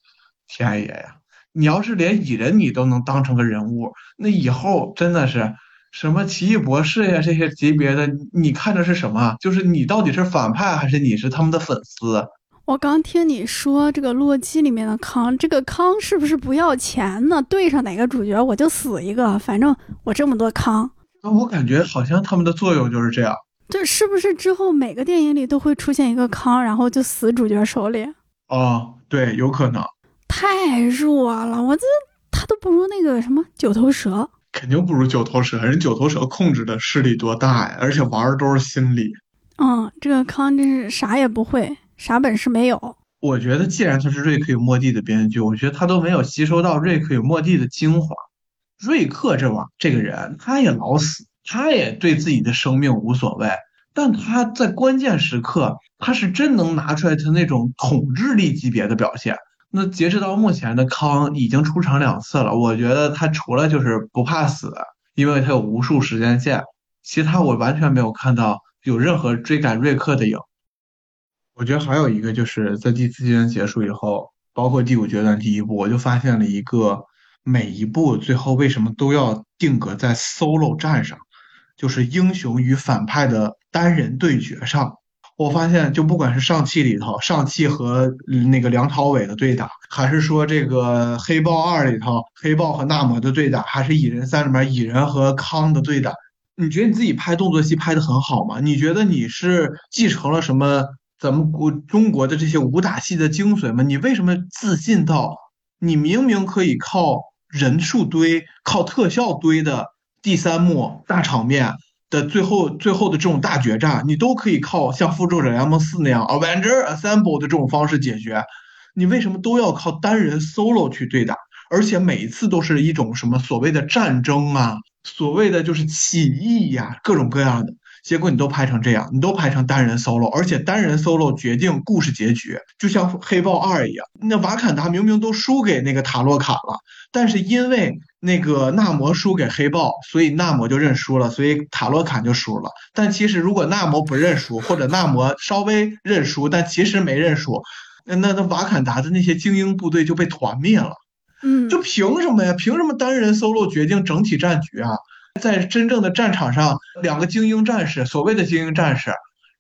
天爷呀！你要是连蚁人你都能当成个人物，那以后真的是什么奇异博士呀这些级别的，你看着是什么？就是你到底是反派还是你是他们的粉丝？我刚听你说这个洛基里面的康，这个康是不是不要钱呢？对上哪个主角我就死一个，反正我这么多康。那我感觉好像他们的作用就是这样。这是不是之后每个电影里都会出现一个康，然后就死主角手里？哦，对，有可能。太弱了，我这他都不如那个什么九头蛇，肯定不如九头蛇。人九头蛇控制的势力多大呀？而且玩的都是心理。嗯，这个康真是啥也不会，啥本事没有。我觉得，既然他是瑞克与莫蒂的编剧，我觉得他都没有吸收到瑞克与莫蒂的精华。瑞克这玩这个人，他也老死，他也对自己的生命无所谓，但他在关键时刻，他是真能拿出来他那种统治力级别的表现。那截止到目前的康已经出场两次了，我觉得他除了就是不怕死，因为他有无数时间线，其他我完全没有看到有任何追赶瑞克的影。我觉得还有一个就是在第四阶段结束以后，包括第五阶段第一部，我就发现了一个每一部最后为什么都要定格在 solo 战上，就是英雄与反派的单人对决上。我发现，就不管是上汽里头，上汽和那个梁朝伟的对打，还是说这个黑豹二里头，黑豹和纳摩的对打，还是蚁人三里面蚁人和康的对打，你觉得你自己拍动作戏拍的很好吗？你觉得你是继承了什么咱们国中国的这些武打戏的精髓吗？你为什么自信到你明明可以靠人数堆、靠特效堆的第三幕大场面？的最后最后的这种大决战，你都可以靠像复仇者联盟四那样 Avenger Assemble 的这种方式解决。你为什么都要靠单人 solo 去对打？而且每一次都是一种什么所谓的战争啊，所谓的就是起义呀，各种各样的。结果你都拍成这样，你都拍成单人 solo，而且单人 solo 决定故事结局，就像黑豹二一样。那瓦坎达明明都输给那个塔洛卡了，但是因为那个纳摩输给黑豹，所以纳摩就认输了，所以塔洛坎就输了。但其实如果纳摩不认输，或者纳摩稍微认输，但其实没认输，那那瓦坎达的那些精英部队就被团灭了。嗯，就凭什么呀？凭什么单人 solo 决定整体战局啊？在真正的战场上，两个精英战士，所谓的精英战士，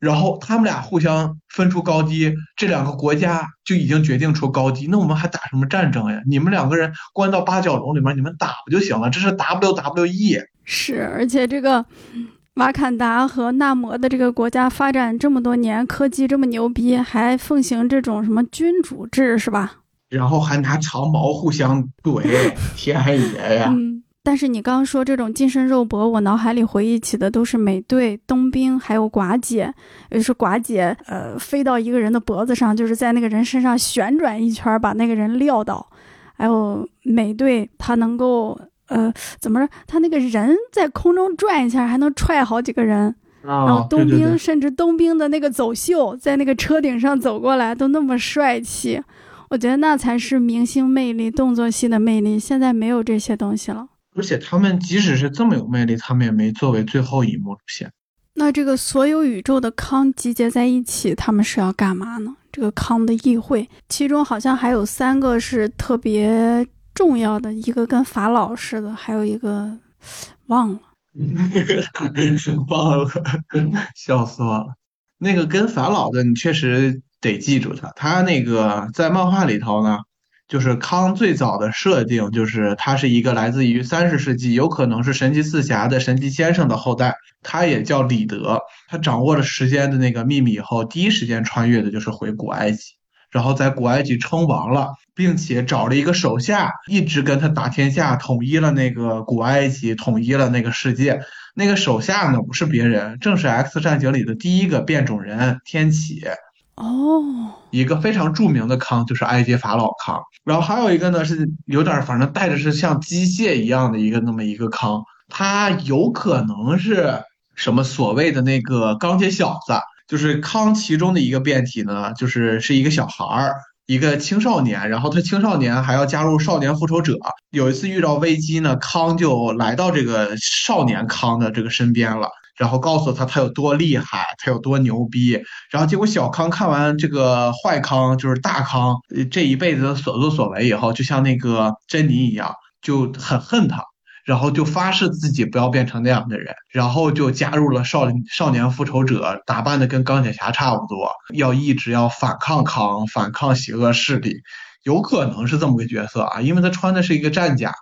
然后他们俩互相分出高低，这两个国家就已经决定出高低。那我们还打什么战争呀？你们两个人关到八角笼里面，你们打不就行了？这是 WWE。是，而且这个瓦坎达和纳摩的这个国家发展这么多年，科技这么牛逼，还奉行这种什么君主制，是吧？然后还拿长矛互相怼，天爷呀！但是你刚刚说这种近身肉搏，我脑海里回忆起的都是美队、冬兵，还有寡姐。也就是寡姐，呃，飞到一个人的脖子上，就是在那个人身上旋转一圈，把那个人撂倒。还有美队，他能够，呃，怎么着？他那个人在空中转一下，还能踹好几个人。然后冬兵，甚至冬兵的那个走秀，在那个车顶上走过来，都那么帅气。我觉得那才是明星魅力，动作戏的魅力。现在没有这些东西了。而且他们即使是这么有魅力，他们也没作为最后一幕出现。那这个所有宇宙的康集结在一起，他们是要干嘛呢？这个康的议会，其中好像还有三个是特别重要的一个跟法老似的，还有一个忘了。忘了，笑死我了。那个跟法老的，你确实得记住他。他那个在漫画里头呢，就是康最早的设定，就是他是一个来自于三十世纪，有可能是神奇四侠的神奇先生的后代。他也叫李德，他掌握了时间的那个秘密以后，第一时间穿越的就是回古埃及。然后在古埃及称王了，并且找了一个手下，一直跟他打天下，统一了那个古埃及，统一了那个世界。那个手下呢，不是别人，正是《X 战警》里的第一个变种人天启。哦，一个非常著名的康就是埃及法老康。然后还有一个呢，是有点反正带着是像机械一样的一个那么一个康，他有可能是什么所谓的那个钢铁小子。就是康其中的一个变体呢，就是是一个小孩儿，一个青少年，然后他青少年还要加入少年复仇者。有一次遇到危机呢，康就来到这个少年康的这个身边了，然后告诉他他有多厉害，他有多牛逼。然后结果小康看完这个坏康，就是大康这一辈子的所作所为以后，就像那个珍妮一样，就很恨他。然后就发誓自己不要变成那样的人，然后就加入了少少年复仇者，打扮的跟钢铁侠差不多，要一直要反抗康，反抗邪恶势力，有可能是这么个角色啊，因为他穿的是一个战甲，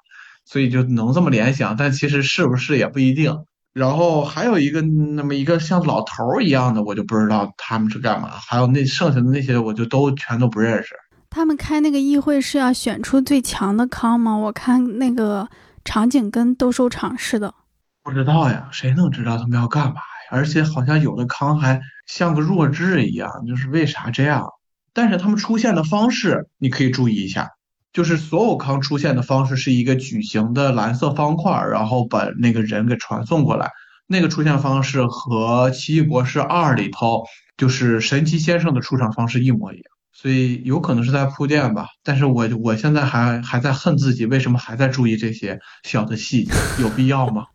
所以就能这么联想，但其实是不是也不一定。然后还有一个那么一个像老头儿一样的，我就不知道他们是干嘛。还有那剩下的那些，我就都全都不认识。他们开那个议会是要选出最强的康吗？我看那个。场景跟斗兽场似的，不知道呀，谁能知道他们要干嘛呀？而且好像有的康还像个弱智一样，就是为啥这样？但是他们出现的方式你可以注意一下，就是所有康出现的方式是一个矩形的蓝色方块，然后把那个人给传送过来。那个出现方式和《奇异博士二》里头就是神奇先生的出场方式一模一样。所以有可能是在铺垫吧，但是我我现在还还在恨自己，为什么还在注意这些小的细节？有必要吗？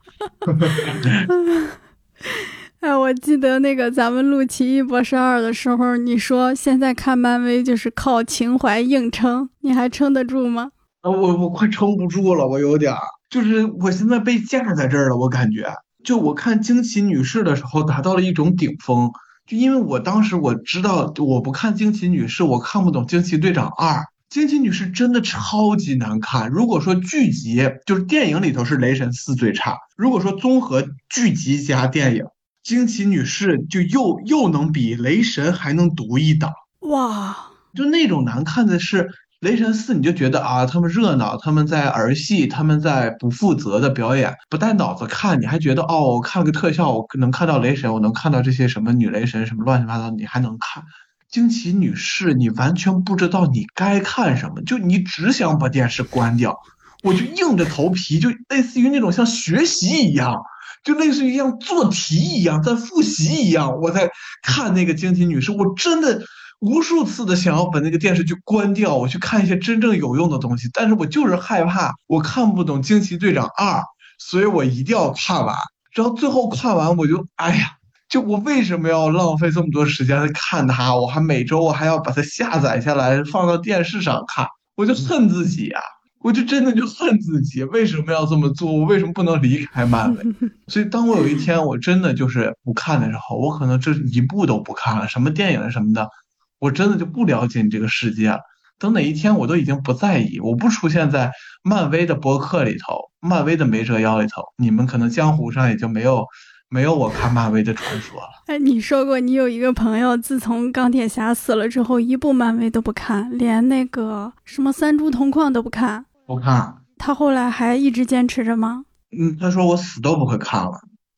哎，我记得那个咱们录《奇异博士二》的时候，你说现在看漫威就是靠情怀硬撑，你还撑得住吗？啊，我我快撑不住了，我有点儿，就是我现在被架在这儿了，我感觉，就我看惊奇女士的时候达到了一种顶峰。就因为我当时我知道我不看惊奇女士，我看不懂惊奇队长二。惊奇女士真的超级难看。如果说剧集就是电影里头是雷神四最差，如果说综合剧集加电影，惊奇女士就又又能比雷神还能独一档。哇，就那种难看的是。雷神四，你就觉得啊，他们热闹，他们在儿戏，他们在不负责的表演，不带脑子看，你还觉得哦，我看个特效，我能看到雷神，我能看到这些什么女雷神什么乱七八糟，你还能看惊奇女士，你完全不知道你该看什么，就你只想把电视关掉，我就硬着头皮，就类似于那种像学习一样，就类似于像做题一样，在复习一样，我在看那个惊奇女士，我真的。无数次的想要把那个电视剧关掉，我去看一些真正有用的东西，但是我就是害怕我看不懂《惊奇队长二》，所以我一定要看完。然后最后看完，我就哎呀，就我为什么要浪费这么多时间看它？我还每周我还要把它下载下来放到电视上看，我就恨自己呀！我就真的就恨自己，为什么要这么做？我为什么不能离开漫威？所以当我有一天我真的就是不看的时候，我可能这一部都不看了，什么电影什么的。我真的就不了解你这个世界了。等哪一天我都已经不在意，我不出现在漫威的博客里头，漫威的没折腰里头，你们可能江湖上也就没有没有我看漫威的传说了。哎，你说过你有一个朋友，自从钢铁侠死了之后，一部漫威都不看，连那个什么三株同框都不看。不看。他后来还一直坚持着吗？嗯，他说我死都不会看了。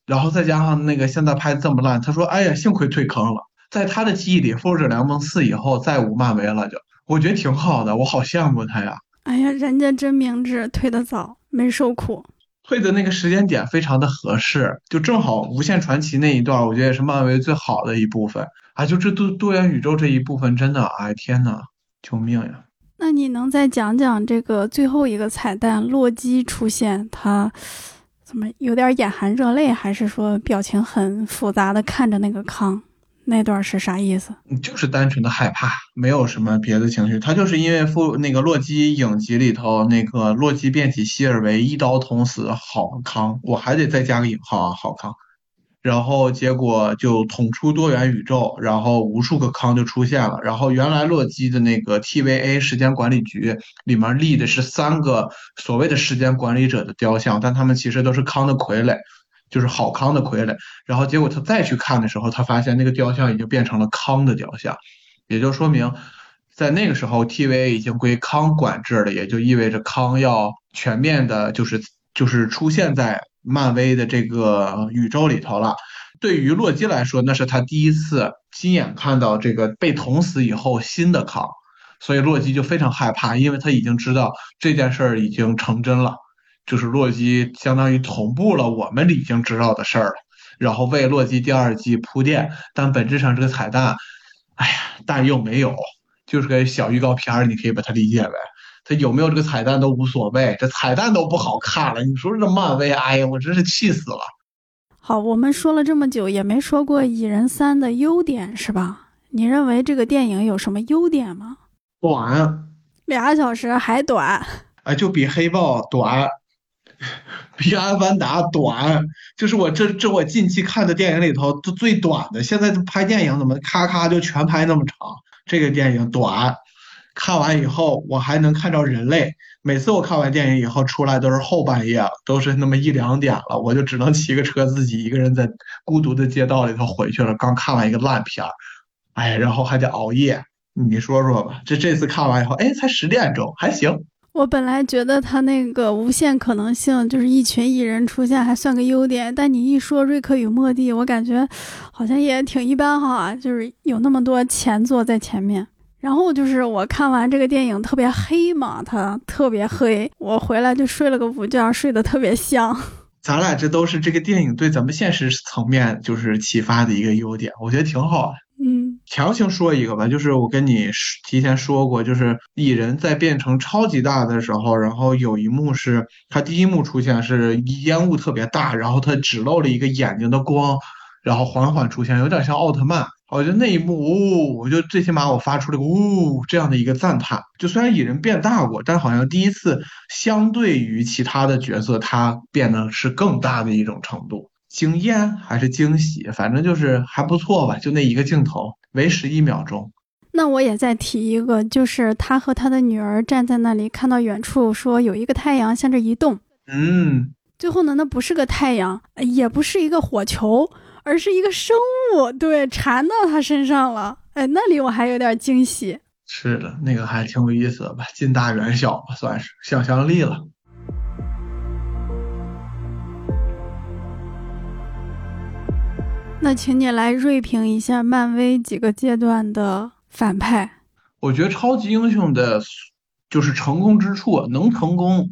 然后再加上那个现在拍这么烂，他说哎呀，幸亏退坑了。在他的记忆里，《复仇者联盟四》以后再无漫威了，就我觉得挺好的，我好羡慕他呀！哎呀，人家真明智，退的早，没受苦，退的那个时间点非常的合适，就正好《无限传奇》那一段，我觉得也是漫威最好的一部分啊！就这多多元宇宙这一部分，真的，哎天呐，救命呀！那你能再讲讲这个最后一个彩蛋，洛基出现，他怎么有点眼含热泪，还是说表情很复杂的看着那个康？那段是啥意思？就是单纯的害怕，没有什么别的情绪。他就是因为复那个洛基影集里头那个洛基变体希尔维一刀捅死郝康，我还得再加个引号啊，郝康。然后结果就捅出多元宇宙，然后无数个康就出现了。然后原来洛基的那个 TVA 时间管理局里面立的是三个所谓的时间管理者的雕像，但他们其实都是康的傀儡，就是好康的傀儡。然后结果他再去看的时候，他发现那个雕像已经变成了康的雕像，也就说明在那个时候 TVA 已经归康管制了，也就意味着康要全面的，就是就是出现在。漫威的这个宇宙里头了。对于洛基来说，那是他第一次亲眼看到这个被捅死以后新的康，所以洛基就非常害怕，因为他已经知道这件事儿已经成真了，就是洛基相当于同步了我们已经知道的事儿了，然后为洛基第二季铺垫。但本质上这个彩蛋，哎呀，但又没有，就是个小预告片儿，你可以把它理解为。他有没有这个彩蛋都无所谓，这彩蛋都不好看了。你说这漫威，哎呀，我真是气死了。好，我们说了这么久，也没说过《蚁人三》的优点是吧？你认为这个电影有什么优点吗？短，俩小时还短。哎，就比黑豹短，比阿凡达短，就是我这这我近期看的电影里头都最短的。现在拍电影怎么咔咔就全拍那么长？这个电影短。看完以后，我还能看着人类。每次我看完电影以后出来都是后半夜，都是那么一两点了，我就只能骑个车自己一个人在孤独的街道里头回去了。刚看完一个烂片儿，哎，然后还得熬夜。你说说吧，这这次看完以后，哎，才十点钟，还行。我本来觉得他那个无限可能性，就是一群艺人出现还算个优点，但你一说瑞克与莫蒂，我感觉好像也挺一般哈，就是有那么多前作在前面。然后就是我看完这个电影特别黑嘛，它特别黑，我回来就睡了个午觉，睡得特别香。咱俩这都是这个电影对咱们现实层面就是启发的一个优点，我觉得挺好的。嗯，强行说一个吧，就是我跟你提前说过，就是蚁人在变成超级大的时候，然后有一幕是他第一幕出现是烟雾特别大，然后他只露了一个眼睛的光，然后缓缓出现，有点像奥特曼。我觉得那一幕，呜，我就最起码我发出了个呜这样的一个赞叹。就虽然蚁人变大过，但好像第一次相对于其他的角色，他变得是更大的一种程度。惊艳还是惊喜，反正就是还不错吧。就那一个镜头，为时一秒钟。那我也再提一个，就是他和他的女儿站在那里，看到远处说有一个太阳向这移动。嗯。最后呢，那不是个太阳，也不是一个火球。而是一个生物，对，缠到他身上了。哎，那里我还有点惊喜。是的，那个还挺有意思的吧？近大远小吧，算是想象力了。那请你来锐评一下漫威几个阶段的反派。我觉得超级英雄的，就是成功之处，能成功，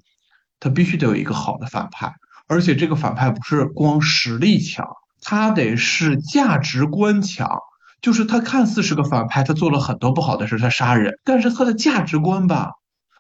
他必须得有一个好的反派，而且这个反派不是光实力强。他得是价值观强，就是他看似是个反派，他做了很多不好的事，他杀人，但是他的价值观吧，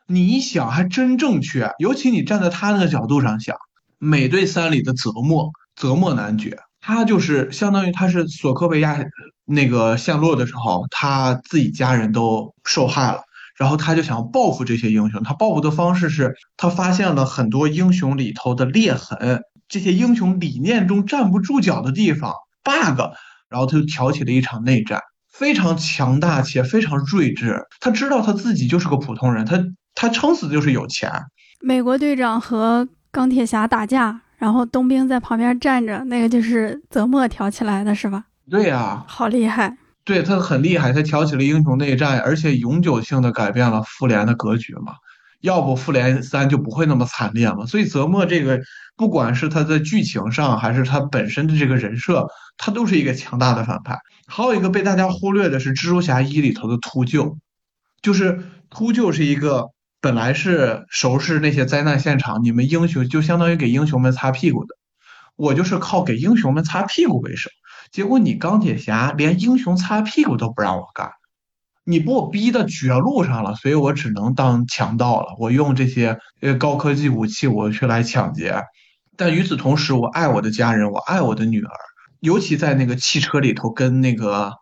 你一想还真正确。尤其你站在他那个角度上想，美队三里的泽莫，泽莫男爵，他就是相当于他是索科维亚那个陷落的时候，他自己家人都受害了，然后他就想报复这些英雄。他报复的方式是他发现了很多英雄里头的裂痕。这些英雄理念中站不住脚的地方 bug，然后他就挑起了一场内战，非常强大且非常睿智。他知道他自己就是个普通人，他他撑死就是有钱。美国队长和钢铁侠打架，然后冬兵在旁边站着，那个就是泽莫挑起来的，是吧？对呀，好厉害。对他很厉害，他挑起了英雄内战，而且永久性的改变了复联的格局嘛。要不复联三就不会那么惨烈嘛。所以泽莫这个。不管是他在剧情上，还是他本身的这个人设，他都是一个强大的反派。还有一个被大家忽略的是《蜘蛛侠一》里头的秃鹫，就是秃鹫是一个本来是收拾那些灾难现场，你们英雄就相当于给英雄们擦屁股的，我就是靠给英雄们擦屁股为生。结果你钢铁侠连英雄擦屁股都不让我干，你把我逼到绝路上了，所以我只能当强盗了。我用这些呃高科技武器，我去来抢劫。但与此同时，我爱我的家人，我爱我的女儿，尤其在那个汽车里头跟那个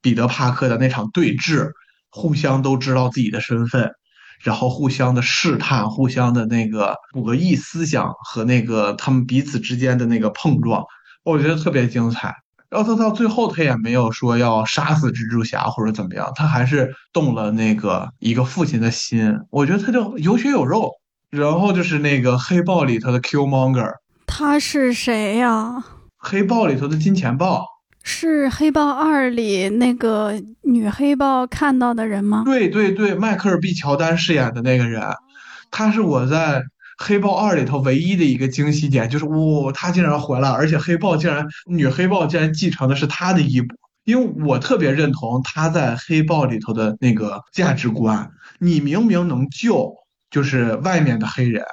彼得·帕克的那场对峙，互相都知道自己的身份，然后互相的试探，互相的那个博弈思想和那个他们彼此之间的那个碰撞，我觉得特别精彩。然后他到最后，他也没有说要杀死蜘蛛侠或者怎么样，他还是动了那个一个父亲的心。我觉得他就有血有肉。然后就是那个黑豹里头的 Killmonger，他是谁呀？黑豹里头的金钱豹，是黑豹二里那个女黑豹看到的人吗？对对对，迈克尔 ·B· 乔丹饰演的那个人，他是我在黑豹二里头唯一的一个惊喜点，就是哇，他竟然回来，而且黑豹竟然女黑豹竟然继承的是他的衣钵，因为我特别认同他在黑豹里头的那个价值观，你明明能救。就是外面的黑人，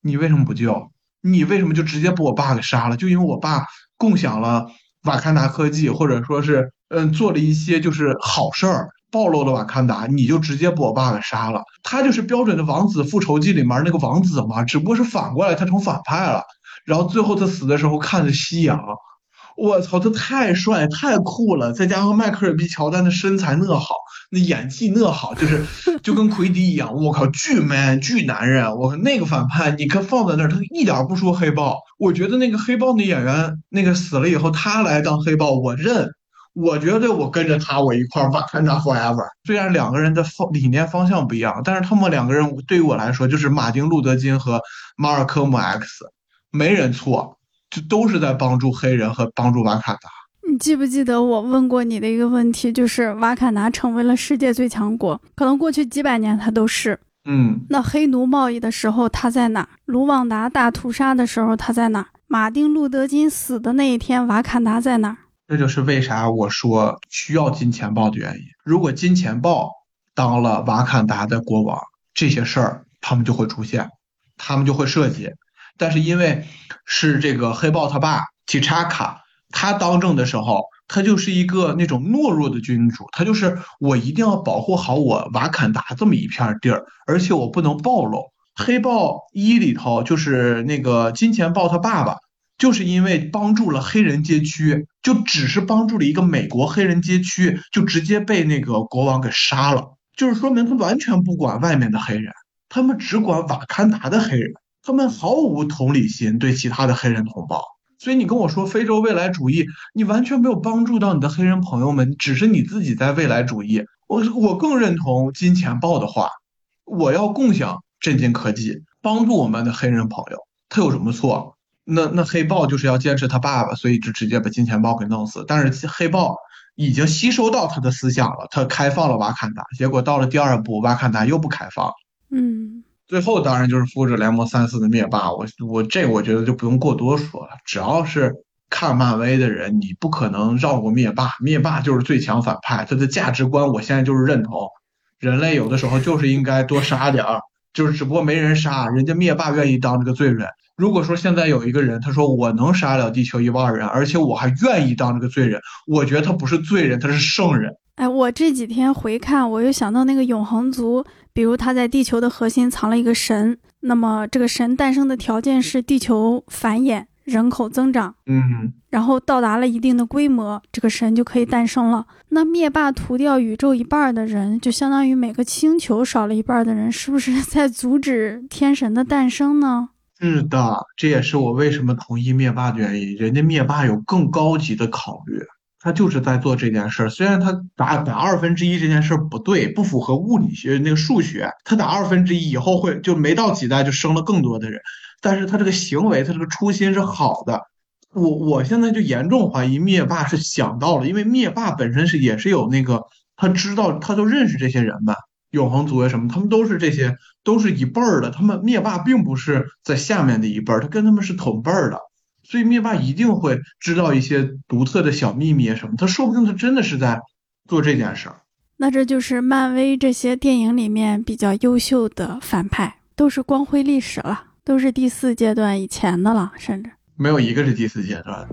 你为什么不救？你为什么就直接把我爸给杀了？就因为我爸共享了瓦坎达科技，或者说是嗯做了一些就是好事儿，暴露了瓦坎达，你就直接把我爸给杀了？他就是标准的王子复仇记里面那个王子嘛，只不过是反过来他成反派了。然后最后他死的时候看着夕阳，我操，他太帅太酷了，再加上迈克尔比乔丹的身材那好。那演技那好，就是就跟奎迪一样，我靠，巨 man 巨男人，我靠那个反派，你可放在那儿，他一点不说黑豹。我觉得那个黑豹那演员那个死了以后，他来当黑豹，我认。我觉得我跟着他，我一块儿把全场 forever。虽然两个人的方理念方向不一样，但是他们两个人对于我来说，就是马丁路德金和马尔科姆 X，没人错，就都是在帮助黑人和帮助瓦坎达。你记不记得我问过你的一个问题，就是瓦坎达成为了世界最强国，可能过去几百年它都是。嗯，那黑奴贸易的时候它在哪？卢旺达大屠杀的时候它在哪？马丁路德金死的那一天瓦坎达在哪？这就是为啥我说需要金钱豹的原因。如果金钱豹当了瓦坎达的国王，这些事儿他们就会出现，他们就会设计。但是因为是这个黑豹他爸提查卡。他当政的时候，他就是一个那种懦弱的君主，他就是我一定要保护好我瓦坎达这么一片地儿，而且我不能暴露。黑豹一里头就是那个金钱豹他爸爸，就是因为帮助了黑人街区，就只是帮助了一个美国黑人街区，就直接被那个国王给杀了，就是说明他完全不管外面的黑人，他们只管瓦坎达的黑人，他们毫无同理心对其他的黑人同胞。所以你跟我说非洲未来主义，你完全没有帮助到你的黑人朋友们，只是你自己在未来主义。我我更认同金钱豹的话，我要共享震惊科技，帮助我们的黑人朋友。他有什么错？那那黑豹就是要坚持他爸爸，所以就直接把金钱豹给弄死。但是黑豹已经吸收到他的思想了，他开放了瓦坎达，结果到了第二步，瓦坎达又不开放。嗯。最后当然就是复仇者联盟三四的灭霸，我我这我觉得就不用过多说了。只要是看漫威的人，你不可能绕过灭霸，灭霸就是最强反派，他的价值观我现在就是认同。人类有的时候就是应该多杀点儿，就是只不过没人杀，人家灭霸愿意当这个罪人。如果说现在有一个人，他说我能杀了地球一万人，而且我还愿意当这个罪人，我觉得他不是罪人，他是圣人。哎，我这几天回看，我又想到那个永恒族。比如他在地球的核心藏了一个神，那么这个神诞生的条件是地球繁衍、人口增长，嗯，然后到达了一定的规模，这个神就可以诞生了。那灭霸屠掉宇宙一半的人，就相当于每个星球少了一半的人，是不是在阻止天神的诞生呢？是的，这也是我为什么同意灭霸的原因。人家灭霸有更高级的考虑。他就是在做这件事，虽然他打打二分之一这件事不对，不符合物理学那个数学，他打二分之一以后会就没到几代就生了更多的人，但是他这个行为，他这个初心是好的。我我现在就严重怀疑灭霸是想到了，因为灭霸本身是也是有那个他知道他就认识这些人吧，永恒族啊什么，他们都是这些都是一辈儿的，他们灭霸并不是在下面的一辈儿，他跟他们是同辈儿的。所以灭霸一定会知道一些独特的小秘密啊什么，他说不定他真的是在做这件事儿。那这就是漫威这些电影里面比较优秀的反派，都是光辉历史了，都是第四阶段以前的了，甚至没有一个是第四阶段。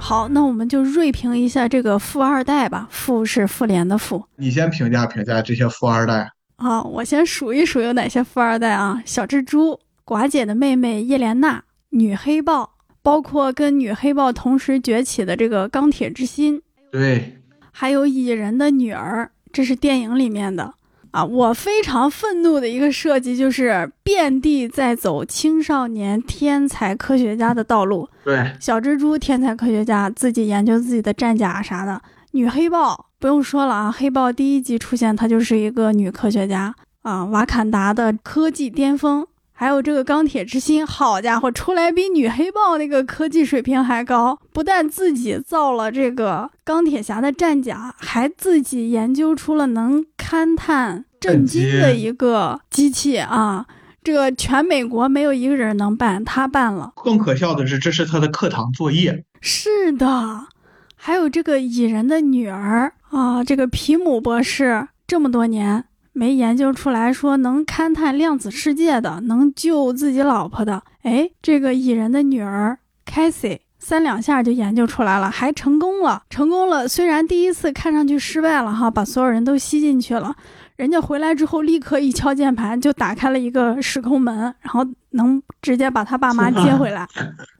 好，那我们就锐评一下这个富二代吧，富是复联的富。你先评价评价这些富二代。啊，我先数一数有哪些富二代啊？小蜘蛛、寡姐的妹妹叶莲娜、女黑豹、包括跟女黑豹同时崛起的这个钢铁之心，对，还有蚁人的女儿，这是电影里面的啊。我非常愤怒的一个设计就是遍地在走青少年天才科学家的道路。对，小蜘蛛天才科学家自己研究自己的战甲啥的，女黑豹不用说了啊，黑豹第一集出现，她就是一个女科学家啊，瓦坎达的科技巅峰。还有这个钢铁之心，好家伙，出来比女黑豹那个科技水平还高。不但自己造了这个钢铁侠的战甲，还自己研究出了能勘探震惊的一个机器啊！这个全美国没有一个人能办，他办了。更可笑的是，这是他的课堂作业。是的，还有这个蚁人的女儿啊，这个皮姆博士这么多年。没研究出来说能勘探量子世界的，能救自己老婆的。哎，这个蚁人的女儿 Cassie 三两下就研究出来了，还成功了，成功了。虽然第一次看上去失败了哈，把所有人都吸进去了。人家回来之后，立刻一敲键盘就打开了一个时空门，然后能直接把他爸妈接回来。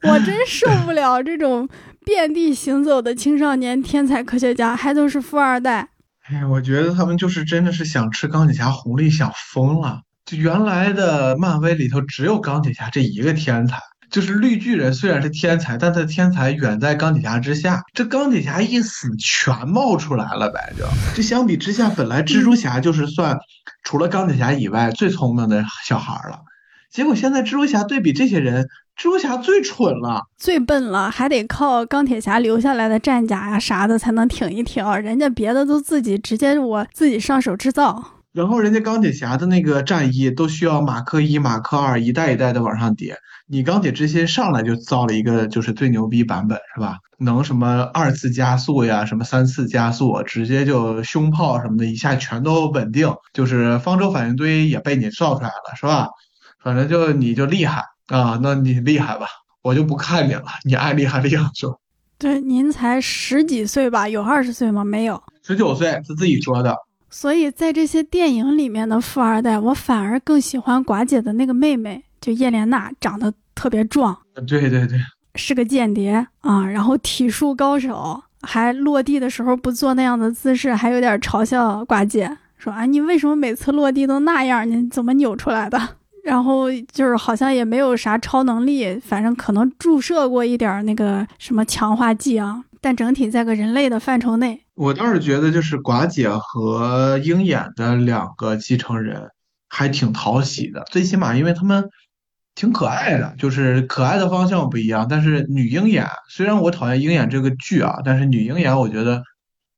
我真受不了这种遍地行走的青少年天才科学家，还都是富二代。哎，我觉得他们就是真的是想吃钢铁侠红利想疯了。就原来的漫威里头只有钢铁侠这一个天才，就是绿巨人虽然是天才，但他的天才远在钢铁侠之下。这钢铁侠一死，全冒出来了呗，就这相比之下，本来蜘蛛侠就是算除了钢铁侠以外最聪明的小孩了，结果现在蜘蛛侠对比这些人。蜘蛛侠最蠢了，最笨了，还得靠钢铁侠留下来的战甲呀啥的才能挺一挺。人家别的都自己直接我自己上手制造。然后人家钢铁侠的那个战衣都需要马克一、马克二一代一代的往上叠，你钢铁之心上来就造了一个就是最牛逼版本是吧？能什么二次加速呀，什么三次加速，直接就胸炮什么的一下全都稳定，就是方舟反应堆也被你造出来了是吧？反正就你就厉害。啊，那你厉害吧？我就不看你了，你爱厉害厉害就。对，您才十几岁吧？有二十岁吗？没有，十九岁是自己说的。所以在这些电影里面的富二代，我反而更喜欢寡姐的那个妹妹，就叶莲娜，长得特别壮。对对对，是个间谍啊，然后体术高手，还落地的时候不做那样的姿势，还有点嘲笑寡姐，说啊，你为什么每次落地都那样？你怎么扭出来的？然后就是好像也没有啥超能力，反正可能注射过一点那个什么强化剂啊，但整体在个人类的范畴内。我倒是觉得就是寡姐和鹰眼的两个继承人还挺讨喜的，最起码因为他们挺可爱的，就是可爱的方向不一样。但是女鹰眼虽然我讨厌鹰眼这个剧啊，但是女鹰眼我觉得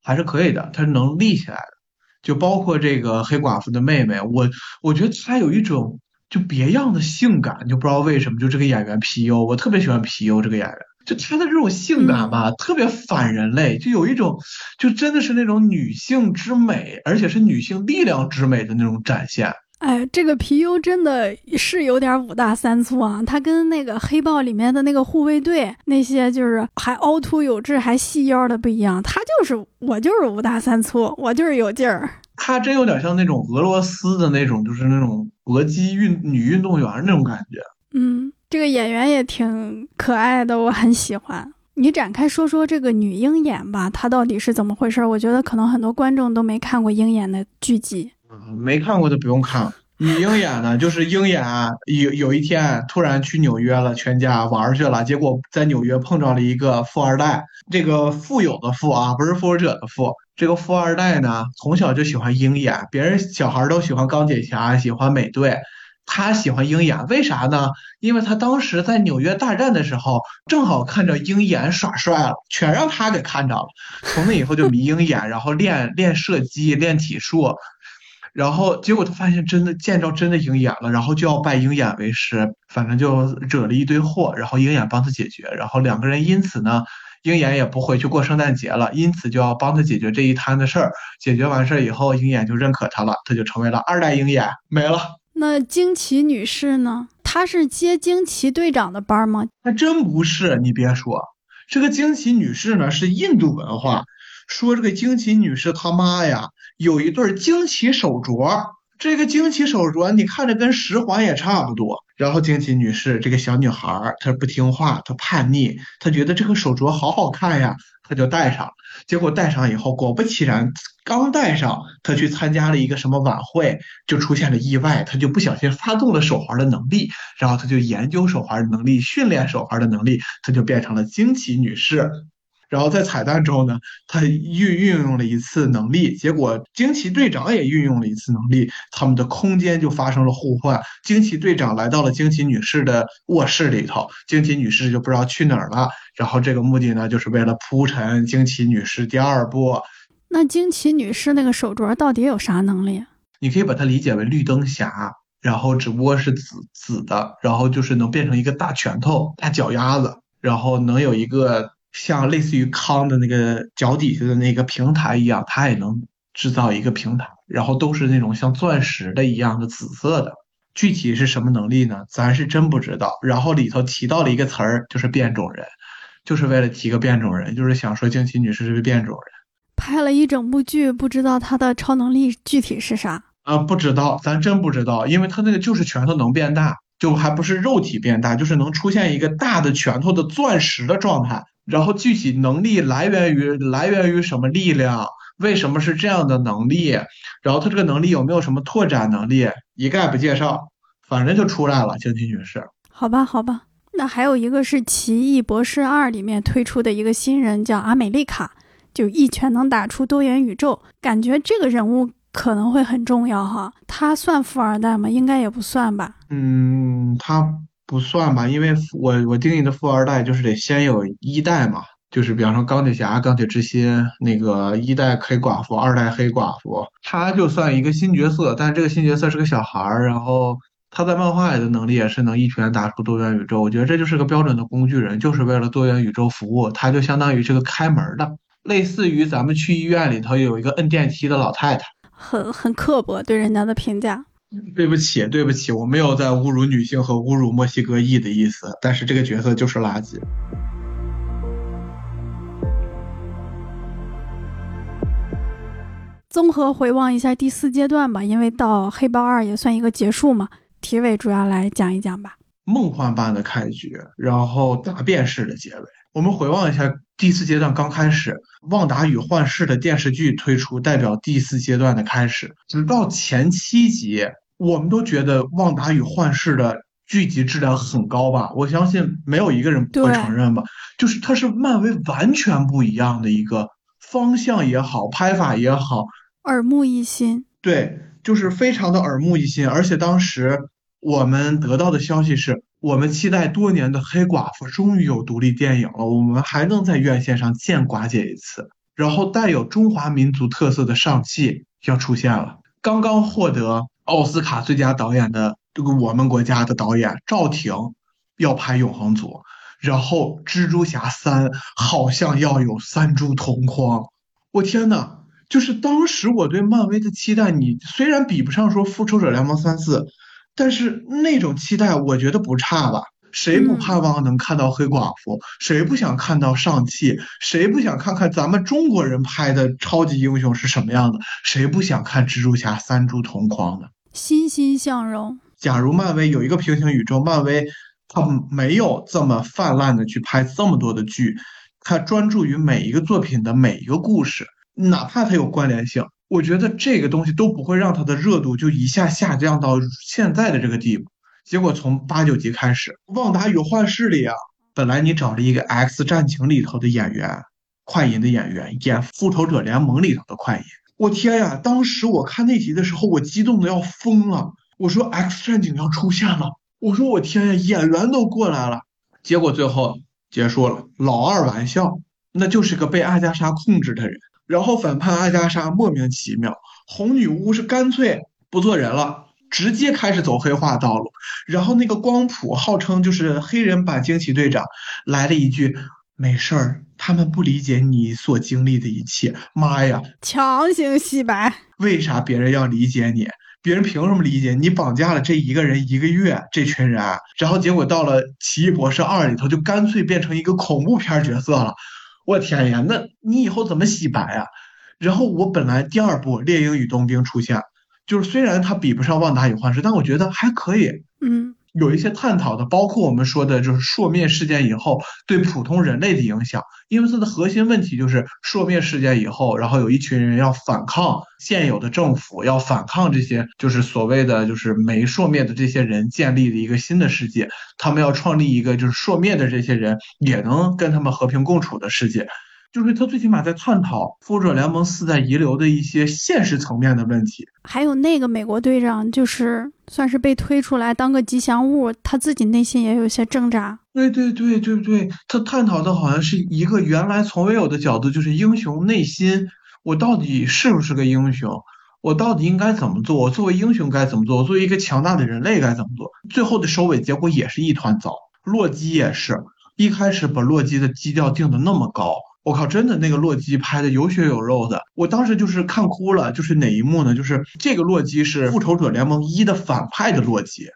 还是可以的，她是能立起来的。就包括这个黑寡妇的妹妹，我我觉得她有一种。就别样的性感，就不知道为什么，就这个演员皮尤，我特别喜欢皮尤这个演员，就他的这种性感吧，特别反人类，就有一种，就真的是那种女性之美，而且是女性力量之美的那种展现。哎，这个皮尤真的是有点五大三粗啊，他跟那个黑豹里面的那个护卫队那些就是还凹凸有致还细腰的不一样，他就是我就是五大三粗，我就是有劲儿。他真有点像那种俄罗斯的那种，就是那种搏击运女运动员那种感觉。嗯，这个演员也挺可爱的，我很喜欢。你展开说说这个女鹰眼吧，她到底是怎么回事？我觉得可能很多观众都没看过鹰眼的剧集。没看过的不用看。女鹰眼呢，就是鹰眼有有一天突然去纽约了，全家玩去了，结果在纽约碰着了一个富二代，这个富有的富啊，不是富者的富。这个富二代呢，从小就喜欢鹰眼，别人小孩都喜欢钢铁侠，喜欢美队，他喜欢鹰眼，为啥呢？因为他当时在纽约大战的时候，正好看着鹰眼耍帅了，全让他给看着了。从那以后就迷鹰眼，然后练练射击，练体术，然后结果他发现真的见着真的鹰眼了，然后就要拜鹰眼为师，反正就惹了一堆祸，然后鹰眼帮他解决，然后两个人因此呢。鹰眼也不回去过圣诞节了，因此就要帮他解决这一摊子事儿。解决完事儿以后，鹰眼就认可他了，他就成为了二代鹰眼。没了。那惊奇女士呢？她是接惊奇队长的班吗？还真不是。你别说，这个惊奇女士呢是印度文化，说这个惊奇女士她妈呀有一对惊奇手镯，这个惊奇手镯，你看着跟十环也差不多。然后惊奇女士这个小女孩，她不听话，她叛逆，她觉得这个手镯好好看呀，她就戴上。结果戴上以后，果不其然，刚戴上，她去参加了一个什么晚会，就出现了意外，她就不小心发动了手环的能力，然后她就研究手环的能力，训练手环的能力，她就变成了惊奇女士。然后在彩蛋中呢，他运运用了一次能力，结果惊奇队长也运用了一次能力，他们的空间就发生了互换。惊奇队长来到了惊奇女士的卧室里头，惊奇女士就不知道去哪儿了。然后这个目的呢，就是为了铺陈惊奇女士第二部。那惊奇女士那个手镯到底有啥能力？你可以把它理解为绿灯侠，然后只不过是紫紫的，然后就是能变成一个大拳头、大脚丫子，然后能有一个。像类似于康的那个脚底下的那个平台一样，它也能制造一个平台，然后都是那种像钻石的一样的紫色的。具体是什么能力呢？咱是真不知道。然后里头提到了一个词儿，就是变种人，就是为了提个变种人，就是想说惊奇女士是个变种人。拍了一整部剧，不知道她的超能力具体是啥啊？不知道，咱真不知道，因为她那个就是拳头能变大，就还不是肉体变大，就是能出现一个大的拳头的钻石的状态。然后具体能力来源于来源于什么力量？为什么是这样的能力？然后他这个能力有没有什么拓展能力？一概不介绍，反正就出来了。惊奇女士，好吧，好吧。那还有一个是《奇异博士二》里面推出的一个新人，叫阿美丽卡，就一拳能打出多元宇宙。感觉这个人物可能会很重要哈。他算富二代吗？应该也不算吧。嗯，他。不算吧，因为我我定义的富二代就是得先有一代嘛，就是比方说钢铁侠、钢铁之心那个一代黑寡妇、二代黑寡妇，他就算一个新角色，但是这个新角色是个小孩儿，然后他在漫画里的能力也是能一拳打出多元宇宙，我觉得这就是个标准的工具人，就是为了多元宇宙服务，他就相当于这个开门的，类似于咱们去医院里头有一个摁电梯的老太太，很很刻薄对人家的评价。对不起，对不起，我没有在侮辱女性和侮辱墨西哥裔的意思，但是这个角色就是垃圾。综合回望一下第四阶段吧，因为到黑豹二也算一个结束嘛。体委主要来讲一讲吧。梦幻般的开局，然后大变式的结尾。我们回望一下第四阶段刚开始，旺达与幻视的电视剧推出，代表第四阶段的开始。直到前七集。我们都觉得《旺达与幻视》的剧集质量很高吧？我相信没有一个人不会承认吧。就是它是漫威完全不一样的一个方向也好，拍法也好，耳目一新。对，就是非常的耳目一新。而且当时我们得到的消息是，我们期待多年的黑寡妇终于有独立电影了，我们还能在院线上见寡姐一次。然后带有中华民族特色的上汽要出现了，刚刚获得。奥斯卡最佳导演的这个我们国家的导演赵婷要拍《永恒族》，然后《蜘蛛侠三》好像要有三蛛同框。我天呐，就是当时我对漫威的期待，你虽然比不上说《复仇者联盟三四》，但是那种期待我觉得不差吧。谁不盼望能看到黑寡妇？谁不想看到上汽？谁不想看看咱们中国人拍的超级英雄是什么样的？谁不想看蜘蛛侠三蛛同框的？欣欣向荣。假如漫威有一个平行宇宙，漫威它没有这么泛滥的去拍这么多的剧，它专注于每一个作品的每一个故事，哪怕它有关联性，我觉得这个东西都不会让它的热度就一下下降到现在的这个地步。结果从八九集开始，《旺达与幻视》里啊，本来你找了一个《X 战警》里头的演员，快银的演员演《复仇者联盟》里头的快银，我天呀！当时我看那集的时候，我激动的要疯了。我说《X 战警》要出现了，我说我天呀，演员都过来了。结果最后结束了，老二玩笑，那就是个被阿加莎控制的人。然后反叛阿加莎莫名其妙，红女巫是干脆不做人了。直接开始走黑化道路，然后那个光谱号称就是黑人版惊奇队长，来了一句没事儿，他们不理解你所经历的一切。妈呀，强行洗白，为啥别人要理解你？别人凭什么理解你？绑架了这一个人一个月，这群人，然后结果到了奇异博士二里头，就干脆变成一个恐怖片角色了。我天呀，那你以后怎么洗白啊？然后我本来第二部猎鹰与冬兵出现。就是虽然它比不上《旺达与幻视》，但我觉得还可以。嗯，有一些探讨的，包括我们说的，就是朔灭事件以后对普通人类的影响，因为它的核心问题就是朔灭事件以后，然后有一群人要反抗现有的政府，要反抗这些就是所谓的就是没朔灭的这些人建立的一个新的世界，他们要创立一个就是朔灭的这些人也能跟他们和平共处的世界。就是他最起码在探讨复仇者联盟四在遗留的一些现实层面的问题。还有那个美国队长，就是算是被推出来当个吉祥物，他自己内心也有些挣扎。对对对对对，他探讨的好像是一个原来从未有的角度，就是英雄内心，我到底是不是个英雄？我到底应该怎么做？我作为英雄该怎么做？我作为一个强大的人类该怎么做？最后的收尾结果也是一团糟。洛基也是一开始把洛基的基调定的那么高。我靠，真的那个洛基拍的有血有肉的，我当时就是看哭了。就是哪一幕呢？就是这个洛基是复仇者联盟一的反派的洛基，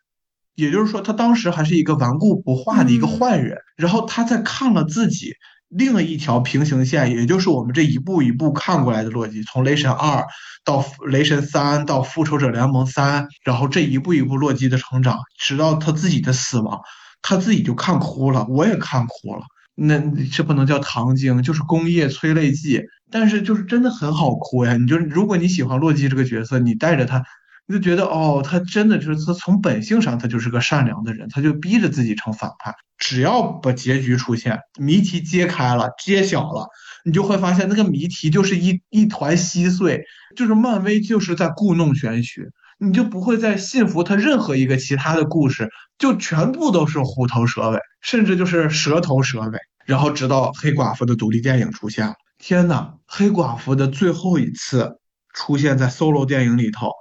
也就是说他当时还是一个顽固不化的一个坏人。然后他在看了自己另一条平行线，也就是我们这一步一步看过来的洛基，从雷神二到雷神三到复仇者联盟三，然后这一步一步洛基的成长，直到他自己的死亡，他自己就看哭了，我也看哭了。那这不能叫糖精，就是工业催泪剂。但是就是真的很好哭呀！你就如果你喜欢洛基这个角色，你带着他，你就觉得哦，他真的就是他从本性上他就是个善良的人，他就逼着自己成反派。只要把结局出现，谜题揭开了、揭晓了，你就会发现那个谜题就是一一团稀碎，就是漫威就是在故弄玄虚，你就不会再信服他任何一个其他的故事，就全部都是虎头蛇尾。甚至就是蛇头蛇尾，然后直到黑寡妇的独立电影出现了。天呐，黑寡妇的最后一次出现在 solo 电影里头，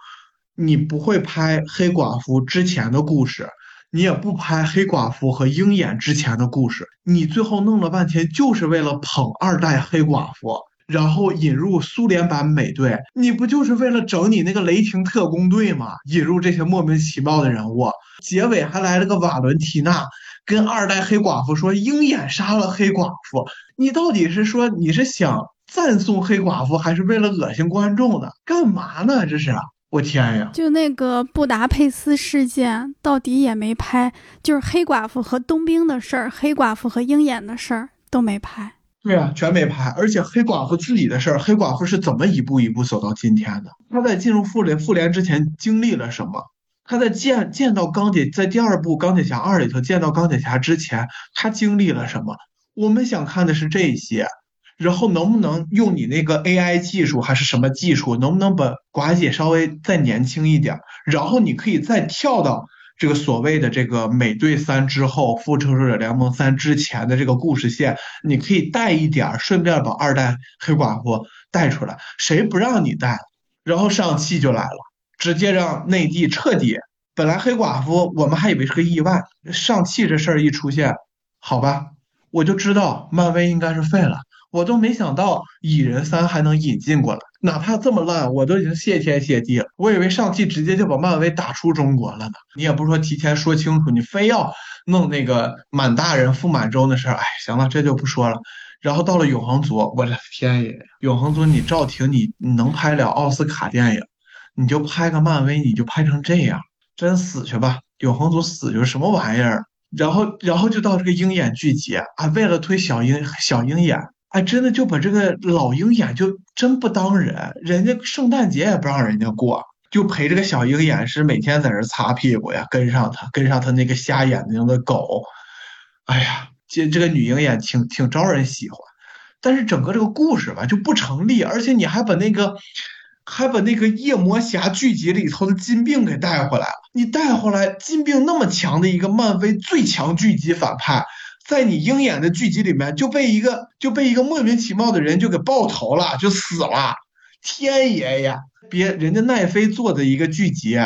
你不会拍黑寡妇之前的故事，你也不拍黑寡妇和鹰眼之前的故事，你最后弄了半天就是为了捧二代黑寡妇，然后引入苏联版美队，你不就是为了整你那个雷霆特工队吗？引入这些莫名其妙的人物，结尾还来了个瓦伦提娜。跟二代黑寡妇说鹰眼杀了黑寡妇，你到底是说你是想赞颂黑寡妇，还是为了恶心观众呢？干嘛呢？这是我天呀！就那个布达佩斯事件，到底也没拍，就是黑寡妇和冬兵的事儿，黑寡妇和鹰眼的事儿都没拍。对啊，全没拍。而且黑寡妇自己的事儿，黑寡妇是怎么一步一步走到今天的？她在进入复联复联之前经历了什么？她在见见到钢铁，在第二部《钢铁侠二》里头见到钢铁侠之前，她经历了什么？我们想看的是这些，然后能不能用你那个 AI 技术还是什么技术，能不能把寡姐稍微再年轻一点？然后你可以再跳到这个所谓的这个美队三之后，复仇者联盟三之前的这个故事线，你可以带一点，顺便把二代黑寡妇带出来，谁不让你带？然后上汽就来了。直接让内地彻底。本来黑寡妇我们还以为是个意外，上汽这事儿一出现，好吧，我就知道漫威应该是废了。我都没想到蚁人三还能引进过来，哪怕这么烂，我都已经谢天谢地了。我以为上汽直接就把漫威打出中国了呢。你也不说提前说清楚，你非要弄那个满大人傅满洲的事儿。哎，行了，这就不说了。然后到了永恒族，我的天爷，永恒族你赵婷你你能拍了奥斯卡电影？你就拍个漫威，你就拍成这样，真死去吧！永恒族死就是什么玩意儿？然后，然后就到这个鹰眼剧集啊，为了推小鹰小鹰眼，哎，真的就把这个老鹰眼就真不当人，人家圣诞节也不让人家过，就陪这个小鹰眼是每天在这擦屁股呀，跟上他，跟上他那个瞎眼睛的狗，哎呀，这这个女鹰眼挺挺招人喜欢，但是整个这个故事吧就不成立，而且你还把那个。还把那个夜魔侠剧集里头的金并给带回来了。你带回来金并那么强的一个漫威最强剧集反派，在你鹰眼的剧集里面就被一个就被一个莫名其妙的人就给爆头了，就死了。天爷呀！别人家奈飞做的一个剧集，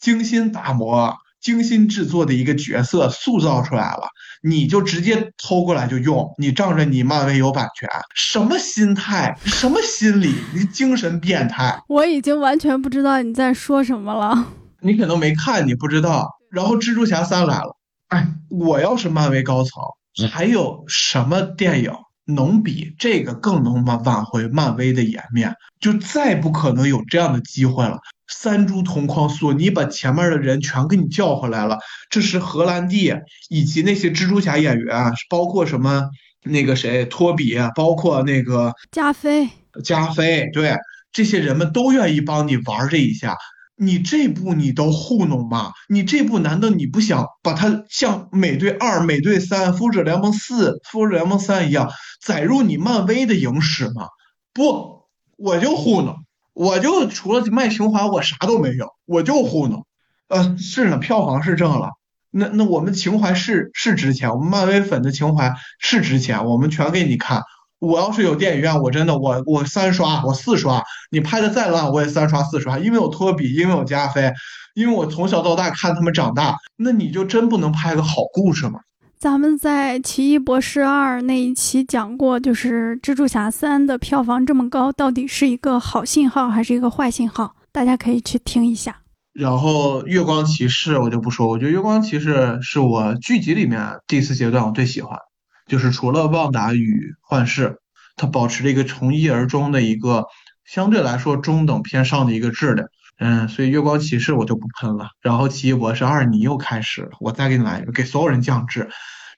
精心打磨、精心制作的一个角色塑造出来了。你就直接偷过来就用，你仗着你漫威有版权，什么心态，什么心理，你精神变态！我已经完全不知道你在说什么了。你可能没看，你不知道。然后蜘蛛侠三来了，哎，我要是漫威高层，还有什么电影能比这个更能挽挽回漫威的颜面，就再不可能有这样的机会了。三株同框，索尼把前面的人全给你叫回来了。这是荷兰弟以及那些蜘蛛侠演员，包括什么那个谁托比，包括那个加菲，加菲，对，这些人们都愿意帮你玩这一下。你这步你都糊弄吗？你这步难道你不想把它像美队二、美队三、复仇者联盟四、复仇者联盟三一样载入你漫威的影史吗？不，我就糊弄，我就除了卖情怀，我啥都没有，我就糊弄。呃，是呢，票房是挣了，那那我们情怀是是值钱，我们漫威粉的情怀是值钱，我们全给你看。我要是有电影院，我真的我我三刷我四刷，你拍的再烂我也三刷四刷，因为我托比，因为我加菲，因为我从小到大看他们长大，那你就真不能拍个好故事吗？咱们在《奇异博士二》那一期讲过，就是蜘蛛侠三的票房这么高，到底是一个好信号还是一个坏信号？大家可以去听一下。然后月光骑士我就不说，我觉得月光骑士是我剧集里面第四阶段我最喜欢。就是除了旺达与幻视，它保持着一个从一而终的一个相对来说中等偏上的一个质量，嗯，所以月光骑士我就不喷了。然后奇异博士二你又开始了，我再给你来一个，给所有人降智，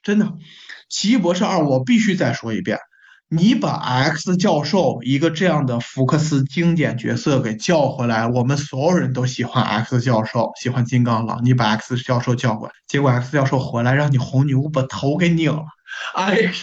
真的，奇异博士二我必须再说一遍，你把 X 教授一个这样的福克斯经典角色给叫回来，我们所有人都喜欢 X 教授，喜欢金刚狼，你把 X 教授叫过来，结果 X 教授回来让你红女巫把头给拧了。哎，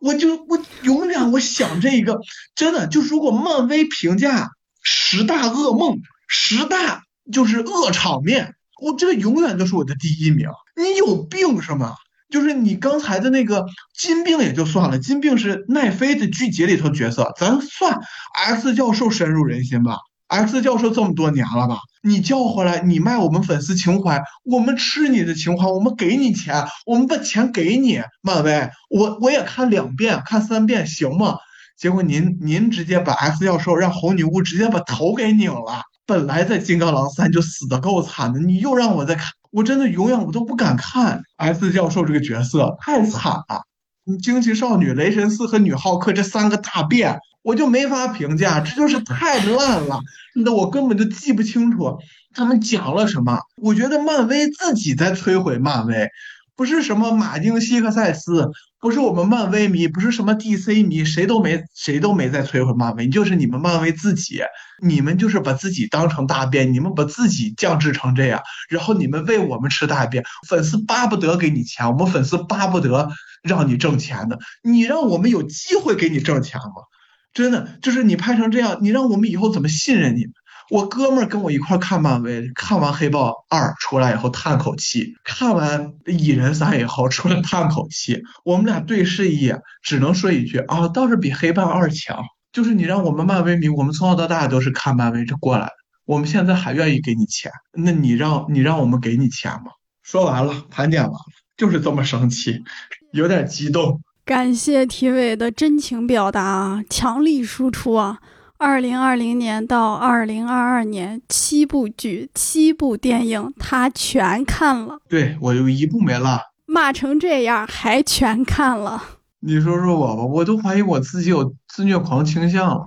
我就我永远我想这一个，真的就如果漫威评价十大噩梦，十大就是恶场面，我这个永远都是我的第一名。你有病是吗？就是你刚才的那个金病也就算了，金病是奈飞的剧集里头角色，咱算 X 教授深入人心吧。X 教授这么多年了吧？你叫回来，你卖我们粉丝情怀，我们吃你的情怀，我们给你钱，我们把钱给你。漫威，我我也看两遍，看三遍行吗？结果您您直接把 X 教授让红女巫直接把头给拧了。本来在金刚狼三就死的够惨的，你又让我再看，我真的永远我都不敢看 X 教授这个角色，太惨了。你惊奇少女、雷神四和女浩克这三个大变。我就没法评价，这就是太烂了，那我根本就记不清楚他们讲了什么。我觉得漫威自己在摧毁漫威，不是什么马丁·西克塞斯，不是我们漫威迷，不是什么 DC 迷，谁都没谁都没在摧毁漫威，就是你们漫威自己，你们就是把自己当成大便，你们把自己降智成这样，然后你们为我们吃大便，粉丝巴不得给你钱，我们粉丝巴不得让你挣钱的，你让我们有机会给你挣钱吗？真的就是你拍成这样，你让我们以后怎么信任你？我哥们儿跟我一块看漫威，看完黑豹二出来以后叹口气，看完蚁人三以后出来叹口气，我们俩对视一眼，只能说一句啊，倒是比黑豹二强。就是你让我们漫威迷，我们从小到大都是看漫威这过来的，我们现在还愿意给你钱，那你让你让我们给你钱吗？说完了，盘点完了，就是这么生气，有点激动。感谢体委的真情表达啊，强力输出啊！二零二零年到二零二二年，七部剧、七部电影，他全看了。对我就一部没落，骂成这样还全看了。你说说我吧，我都怀疑我自己有自虐狂倾向了。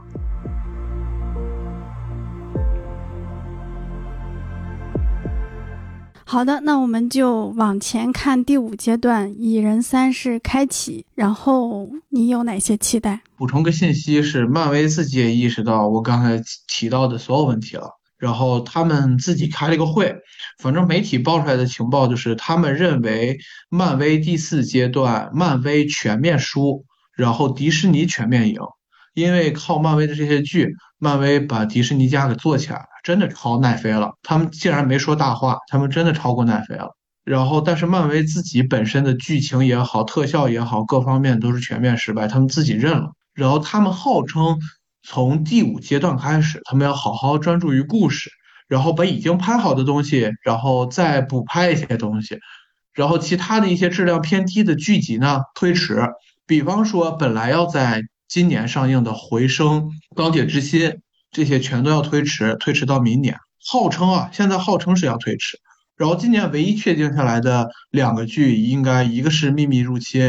好的，那我们就往前看第五阶段，蚁人三是开启。然后你有哪些期待？补充个信息是，漫威自己也意识到我刚才提到的所有问题了，然后他们自己开了一个会，反正媒体爆出来的情报就是，他们认为漫威第四阶段漫威全面输，然后迪士尼全面赢，因为靠漫威的这些剧，漫威把迪士尼家给做起来了。真的超奈飞了，他们竟然没说大话，他们真的超过奈飞了。然后，但是漫威自己本身的剧情也好，特效也好，各方面都是全面失败，他们自己认了。然后他们号称从第五阶段开始，他们要好好专注于故事，然后把已经拍好的东西，然后再补拍一些东西，然后其他的一些质量偏低的剧集呢推迟，比方说本来要在今年上映的《回声》《钢铁之心》。这些全都要推迟，推迟到明年。号称啊，现在号称是要推迟。然后今年唯一确定下来的两个剧，应该一个是《秘密入侵》，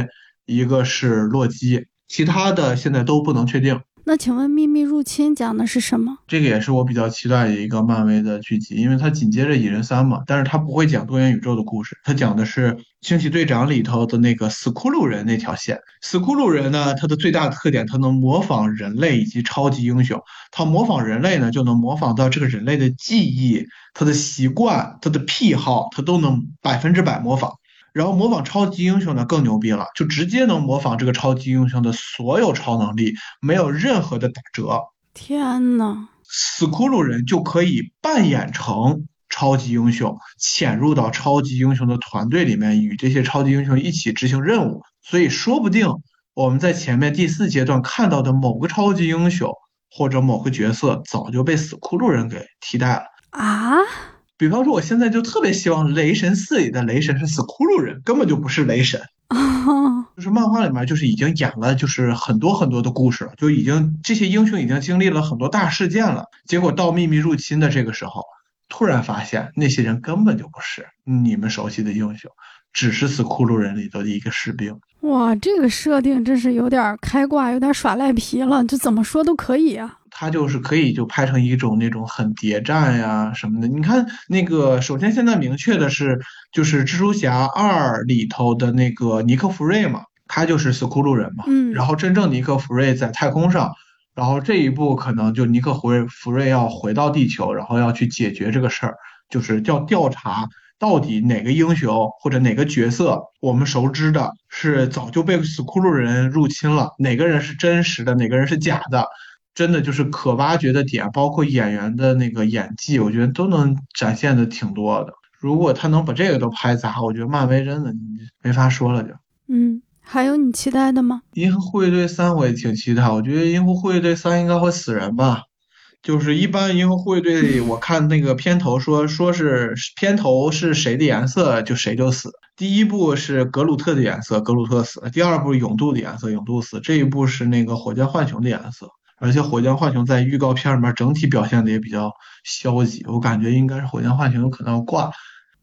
一个是《洛基》。其他的现在都不能确定。那请问《秘密入侵》讲的是什么？这个也是我比较期待的一个漫威的剧集，因为它紧接着《蚁人三》嘛，但是它不会讲多元宇宙的故事，它讲的是《惊奇队长》里头的那个死骷髅人那条线。死骷髅人呢，它的最大的特点，它能模仿人类以及超级英雄。它模仿人类呢，就能模仿到这个人类的记忆、他的习惯、他的癖好，它都能百分之百模仿。然后模仿超级英雄呢更牛逼了，就直接能模仿这个超级英雄的所有超能力，没有任何的打折。天呐，死骷髅人就可以扮演成超级英雄，潜入到超级英雄的团队里面，与这些超级英雄一起执行任务。所以说不定我们在前面第四阶段看到的某个超级英雄或者某个角色，早就被死骷髅人给替代了啊。比方说，我现在就特别希望《雷神四》里的雷神是死骷髅人，根本就不是雷神。就是漫画里面就是已经演了，就是很多很多的故事了，就已经这些英雄已经经历了很多大事件了。结果到秘密入侵的这个时候，突然发现那些人根本就不是你们熟悉的英雄，只是死骷髅人里头的一个士兵。哇，这个设定真是有点开挂，有点耍赖皮了。这怎么说都可以啊。它就是可以就拍成一种那种很谍战呀什么的。你看那个，首先现在明确的是，就是蜘蛛侠二里头的那个尼克弗瑞嘛，他就是斯库鲁人嘛。嗯。然后真正尼克弗瑞在太空上，然后这一步可能就尼克弗瑞弗瑞要回到地球，然后要去解决这个事儿，就是要调查到底哪个英雄或者哪个角色我们熟知的是早就被斯库鲁人入侵了，哪个人是真实的，哪个人是假的。真的就是可挖掘的点，包括演员的那个演技，我觉得都能展现的挺多的。如果他能把这个都拍砸，我觉得漫威真的没法说了就。嗯，还有你期待的吗？银河护卫队三我也挺期待，我觉得银河护卫队三应该会死人吧。就是一般银河护卫队，我看那个片头说说是片头是谁的颜色就谁就死。第一部是格鲁特的颜色，格鲁特死了；第二部永度的颜色，永度死。这一部是那个火箭浣熊的颜色。而且火箭浣熊在预告片里面整体表现的也比较消极，我感觉应该是火箭浣熊有可能要挂。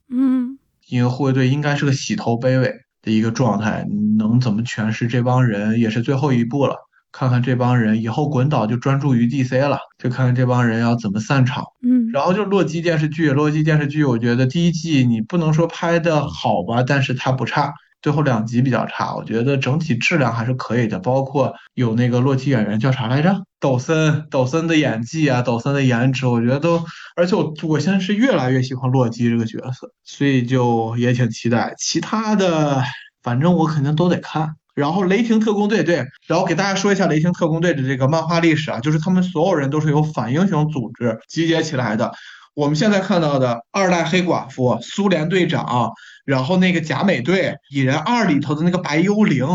嗯，因为护卫队应该是个洗头卑微的一个状态，能怎么诠释这帮人也是最后一步了。看看这帮人以后滚倒就专注于 DC 了，就看看这帮人要怎么散场。嗯，然后就洛基电视剧，洛基电视剧，我觉得第一季你不能说拍的好吧，但是它不差。最后两集比较差，我觉得整体质量还是可以的，包括有那个洛基演员叫啥来着？抖森，抖森的演技啊，抖森的颜值，我觉得都，而且我我现在是越来越喜欢洛基这个角色，所以就也挺期待。其他的，反正我肯定都得看。然后雷霆特工队，对，然后给大家说一下雷霆特工队的这个漫画历史啊，就是他们所有人都是由反英雄组织集结起来的。我们现在看到的二代黑寡妇、苏联队长。然后那个假美队、蚁人二里头的那个白幽灵，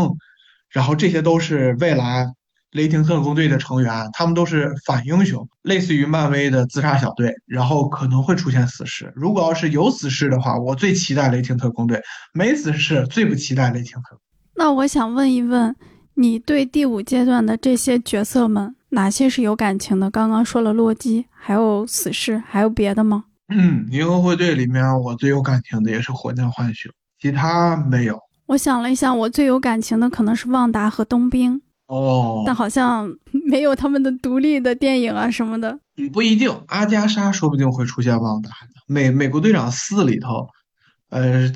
然后这些都是未来雷霆特工队的成员，他们都是反英雄，类似于漫威的自杀小队。然后可能会出现死侍，如果要是有死侍的话，我最期待雷霆特工队；没死侍，最不期待雷霆特。那我想问一问，你对第五阶段的这些角色们，哪些是有感情的？刚刚说了洛基，还有死侍，还有别的吗？嗯，银河护卫队里面我最有感情的也是火箭浣熊，其他没有。我想了一下，我最有感情的可能是旺达和冬兵哦，但好像 没有他们的独立的电影啊什么的。嗯，不一定，阿加莎说不定会出现旺达的。美美国队长四里头，呃，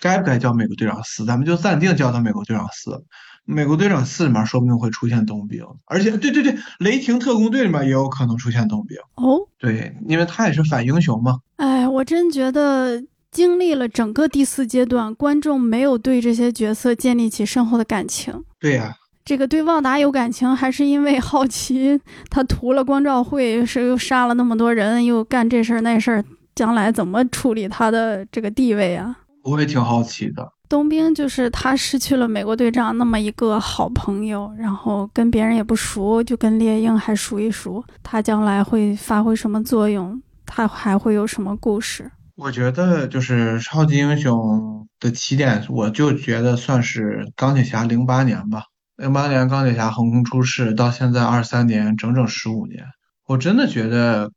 该不该叫美国队长四？咱们就暂定叫他美国队长四。美国队长四里面说不定会出现冬兵，而且对对对，雷霆特工队里面也有可能出现冬兵哦。对，因为他也是反英雄嘛。哎，我真觉得经历了整个第四阶段，观众没有对这些角色建立起深厚的感情。对呀，这个对旺达有感情，还是因为好奇他屠了光照会，是又杀了那么多人，又干这事儿那事儿，将来怎么处理他的这个地位啊？我也挺好奇的。冬兵就是他失去了美国队长那么一个好朋友，然后跟别人也不熟，就跟猎鹰还熟一熟。他将来会发挥什么作用？他还会有什么故事？我觉得就是超级英雄的起点，我就觉得算是钢铁侠零八年吧。零八年钢铁侠横空出世，到现在二三年，整整十五年。我真的觉得，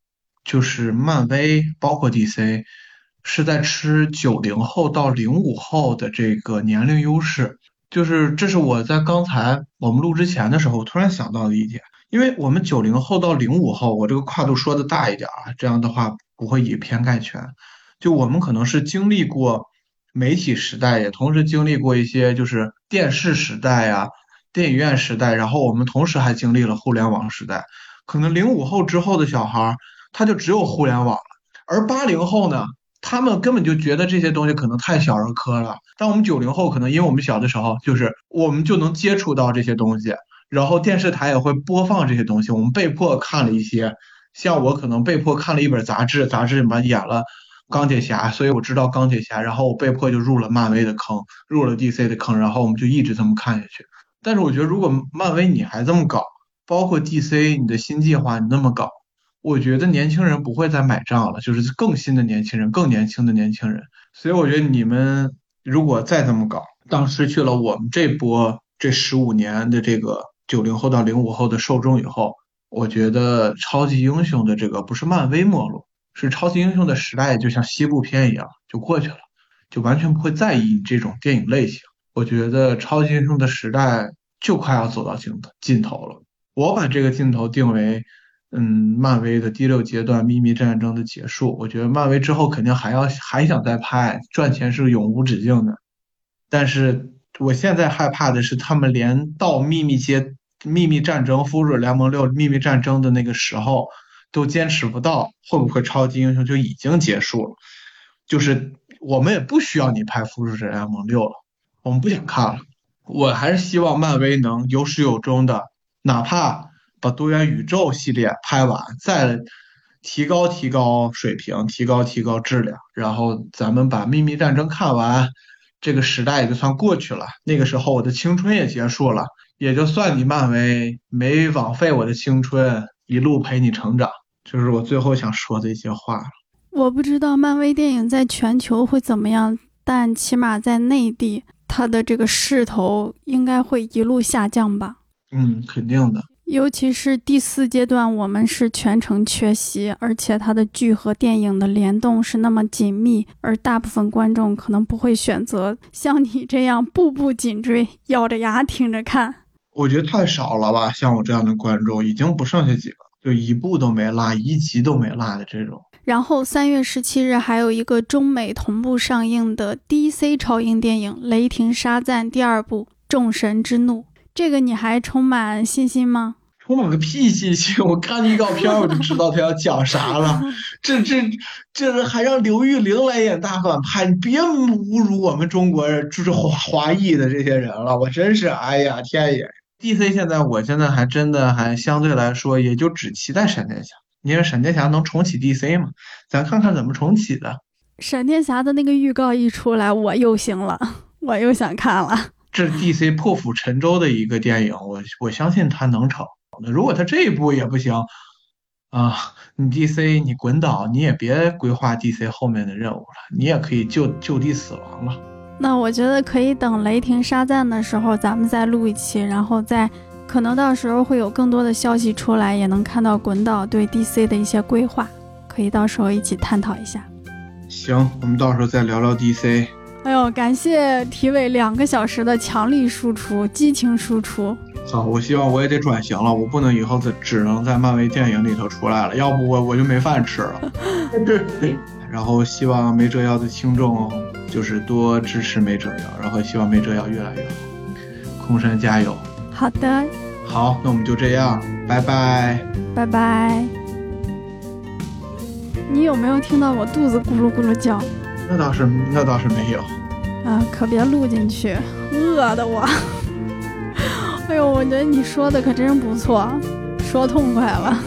就是漫威，包括 DC。是在吃九零后到零五后的这个年龄优势，就是这是我在刚才我们录之前的时候突然想到的一点，因为我们九零后到零五后，我这个跨度说的大一点啊，这样的话不会以偏概全。就我们可能是经历过媒体时代，也同时经历过一些就是电视时代呀、电影院时代，然后我们同时还经历了互联网时代。可能零五后之后的小孩，他就只有互联网了，而八零后呢，他们根本就觉得这些东西可能太小儿科了。但我们九零后可能因为我们小的时候，就是我们就能接触到这些东西，然后电视台也会播放这些东西，我们被迫看了一些。像我可能被迫看了一本杂志，杂志里面演了钢铁侠，所以我知道钢铁侠，然后我被迫就入了漫威的坑，入了 DC 的坑，然后我们就一直这么看下去。但是我觉得，如果漫威你还这么搞，包括 DC 你的新计划你那么搞，我觉得年轻人不会再买账了，就是更新的年轻人，更年轻的年轻人。所以我觉得你们如果再这么搞，当失去了我们这波这十五年的这个九零后到零五后的受众以后，我觉得超级英雄的这个不是漫威没落，是超级英雄的时代就像西部片一样就过去了，就完全不会在意你这种电影类型。我觉得超级英雄的时代就快要走到尽头尽头了。我把这个镜头定为，嗯，漫威的第六阶段秘密战争的结束。我觉得漫威之后肯定还要还想再拍，赚钱是永无止境的。但是我现在害怕的是，他们连到秘密阶秘密战争复仇者联盟六秘密战争的那个时候都坚持不到，会不会超级英雄就已经结束了？就是我们也不需要你拍复仇者联盟六了，我们不想看了。我还是希望漫威能有始有终的。哪怕把多元宇宙系列拍完，再提高提高水平，提高提高质量，然后咱们把秘密战争看完，这个时代也就算过去了。那个时候我的青春也结束了，也就算你漫威没枉费我的青春，一路陪你成长，就是我最后想说的一些话。我不知道漫威电影在全球会怎么样，但起码在内地，它的这个势头应该会一路下降吧。嗯，肯定的。尤其是第四阶段，我们是全程缺席，而且它的剧和电影的联动是那么紧密，而大部分观众可能不会选择像你这样步步紧追，咬着牙挺着看。我觉得太少了吧，像我这样的观众已经不剩下几个，就一部都没落，一集都没落的这种。然后三月十七日还有一个中美同步上映的 DC 超英电影《雷霆沙赞》第二部《众神之怒》。这个你还充满信心吗？充满个屁信心！我看预告片我就知道他要讲啥了。这这这还让刘玉玲来演大反派，你别侮辱我们中国人，就是华华裔的这些人了。我真是，哎呀天爷！DC 现在，我现在还真的还相对来说，也就只期待闪电侠，因为闪电侠能重启 DC 嘛，咱看看怎么重启的。闪电侠的那个预告一出来，我又行了，我又想看了。这是 DC 破釜沉舟的一个电影，我我相信他能成。那如果他这一部也不行啊，你 DC 你滚倒，你也别规划 DC 后面的任务了，你也可以就就地死亡了。那我觉得可以等雷霆沙赞的时候，咱们再录一期，然后再可能到时候会有更多的消息出来，也能看到滚导对 DC 的一些规划，可以到时候一起探讨一下。行，我们到时候再聊聊 DC。哎呦，感谢体委两个小时的强力输出、激情输出。好，我希望我也得转型了，我不能以后只只能在漫威电影里头出来了，要不我我就没饭吃了。对 然后希望没折腰的听众就是多支持没折腰，然后希望没折腰越来越好。空山加油！好的。好，那我们就这样，拜拜。拜拜。你有没有听到我肚子咕噜咕噜叫？那倒是，那倒是没有。啊，可别录进去，饿的我。哎呦，我觉得你说的可真不错，说痛快了。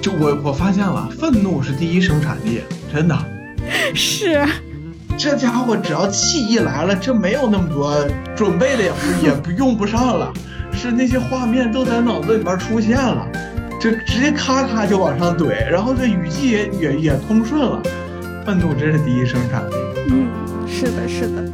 就我我发现了，愤怒是第一生产力，真的。是。这家伙只要气一来了，这没有那么多准备的也不也不用不上了，是那些画面都在脑子里边出现了，就直接咔咔就往上怼，然后这语气也也也通顺了。愤怒真是第一生产力。嗯，是的，是的。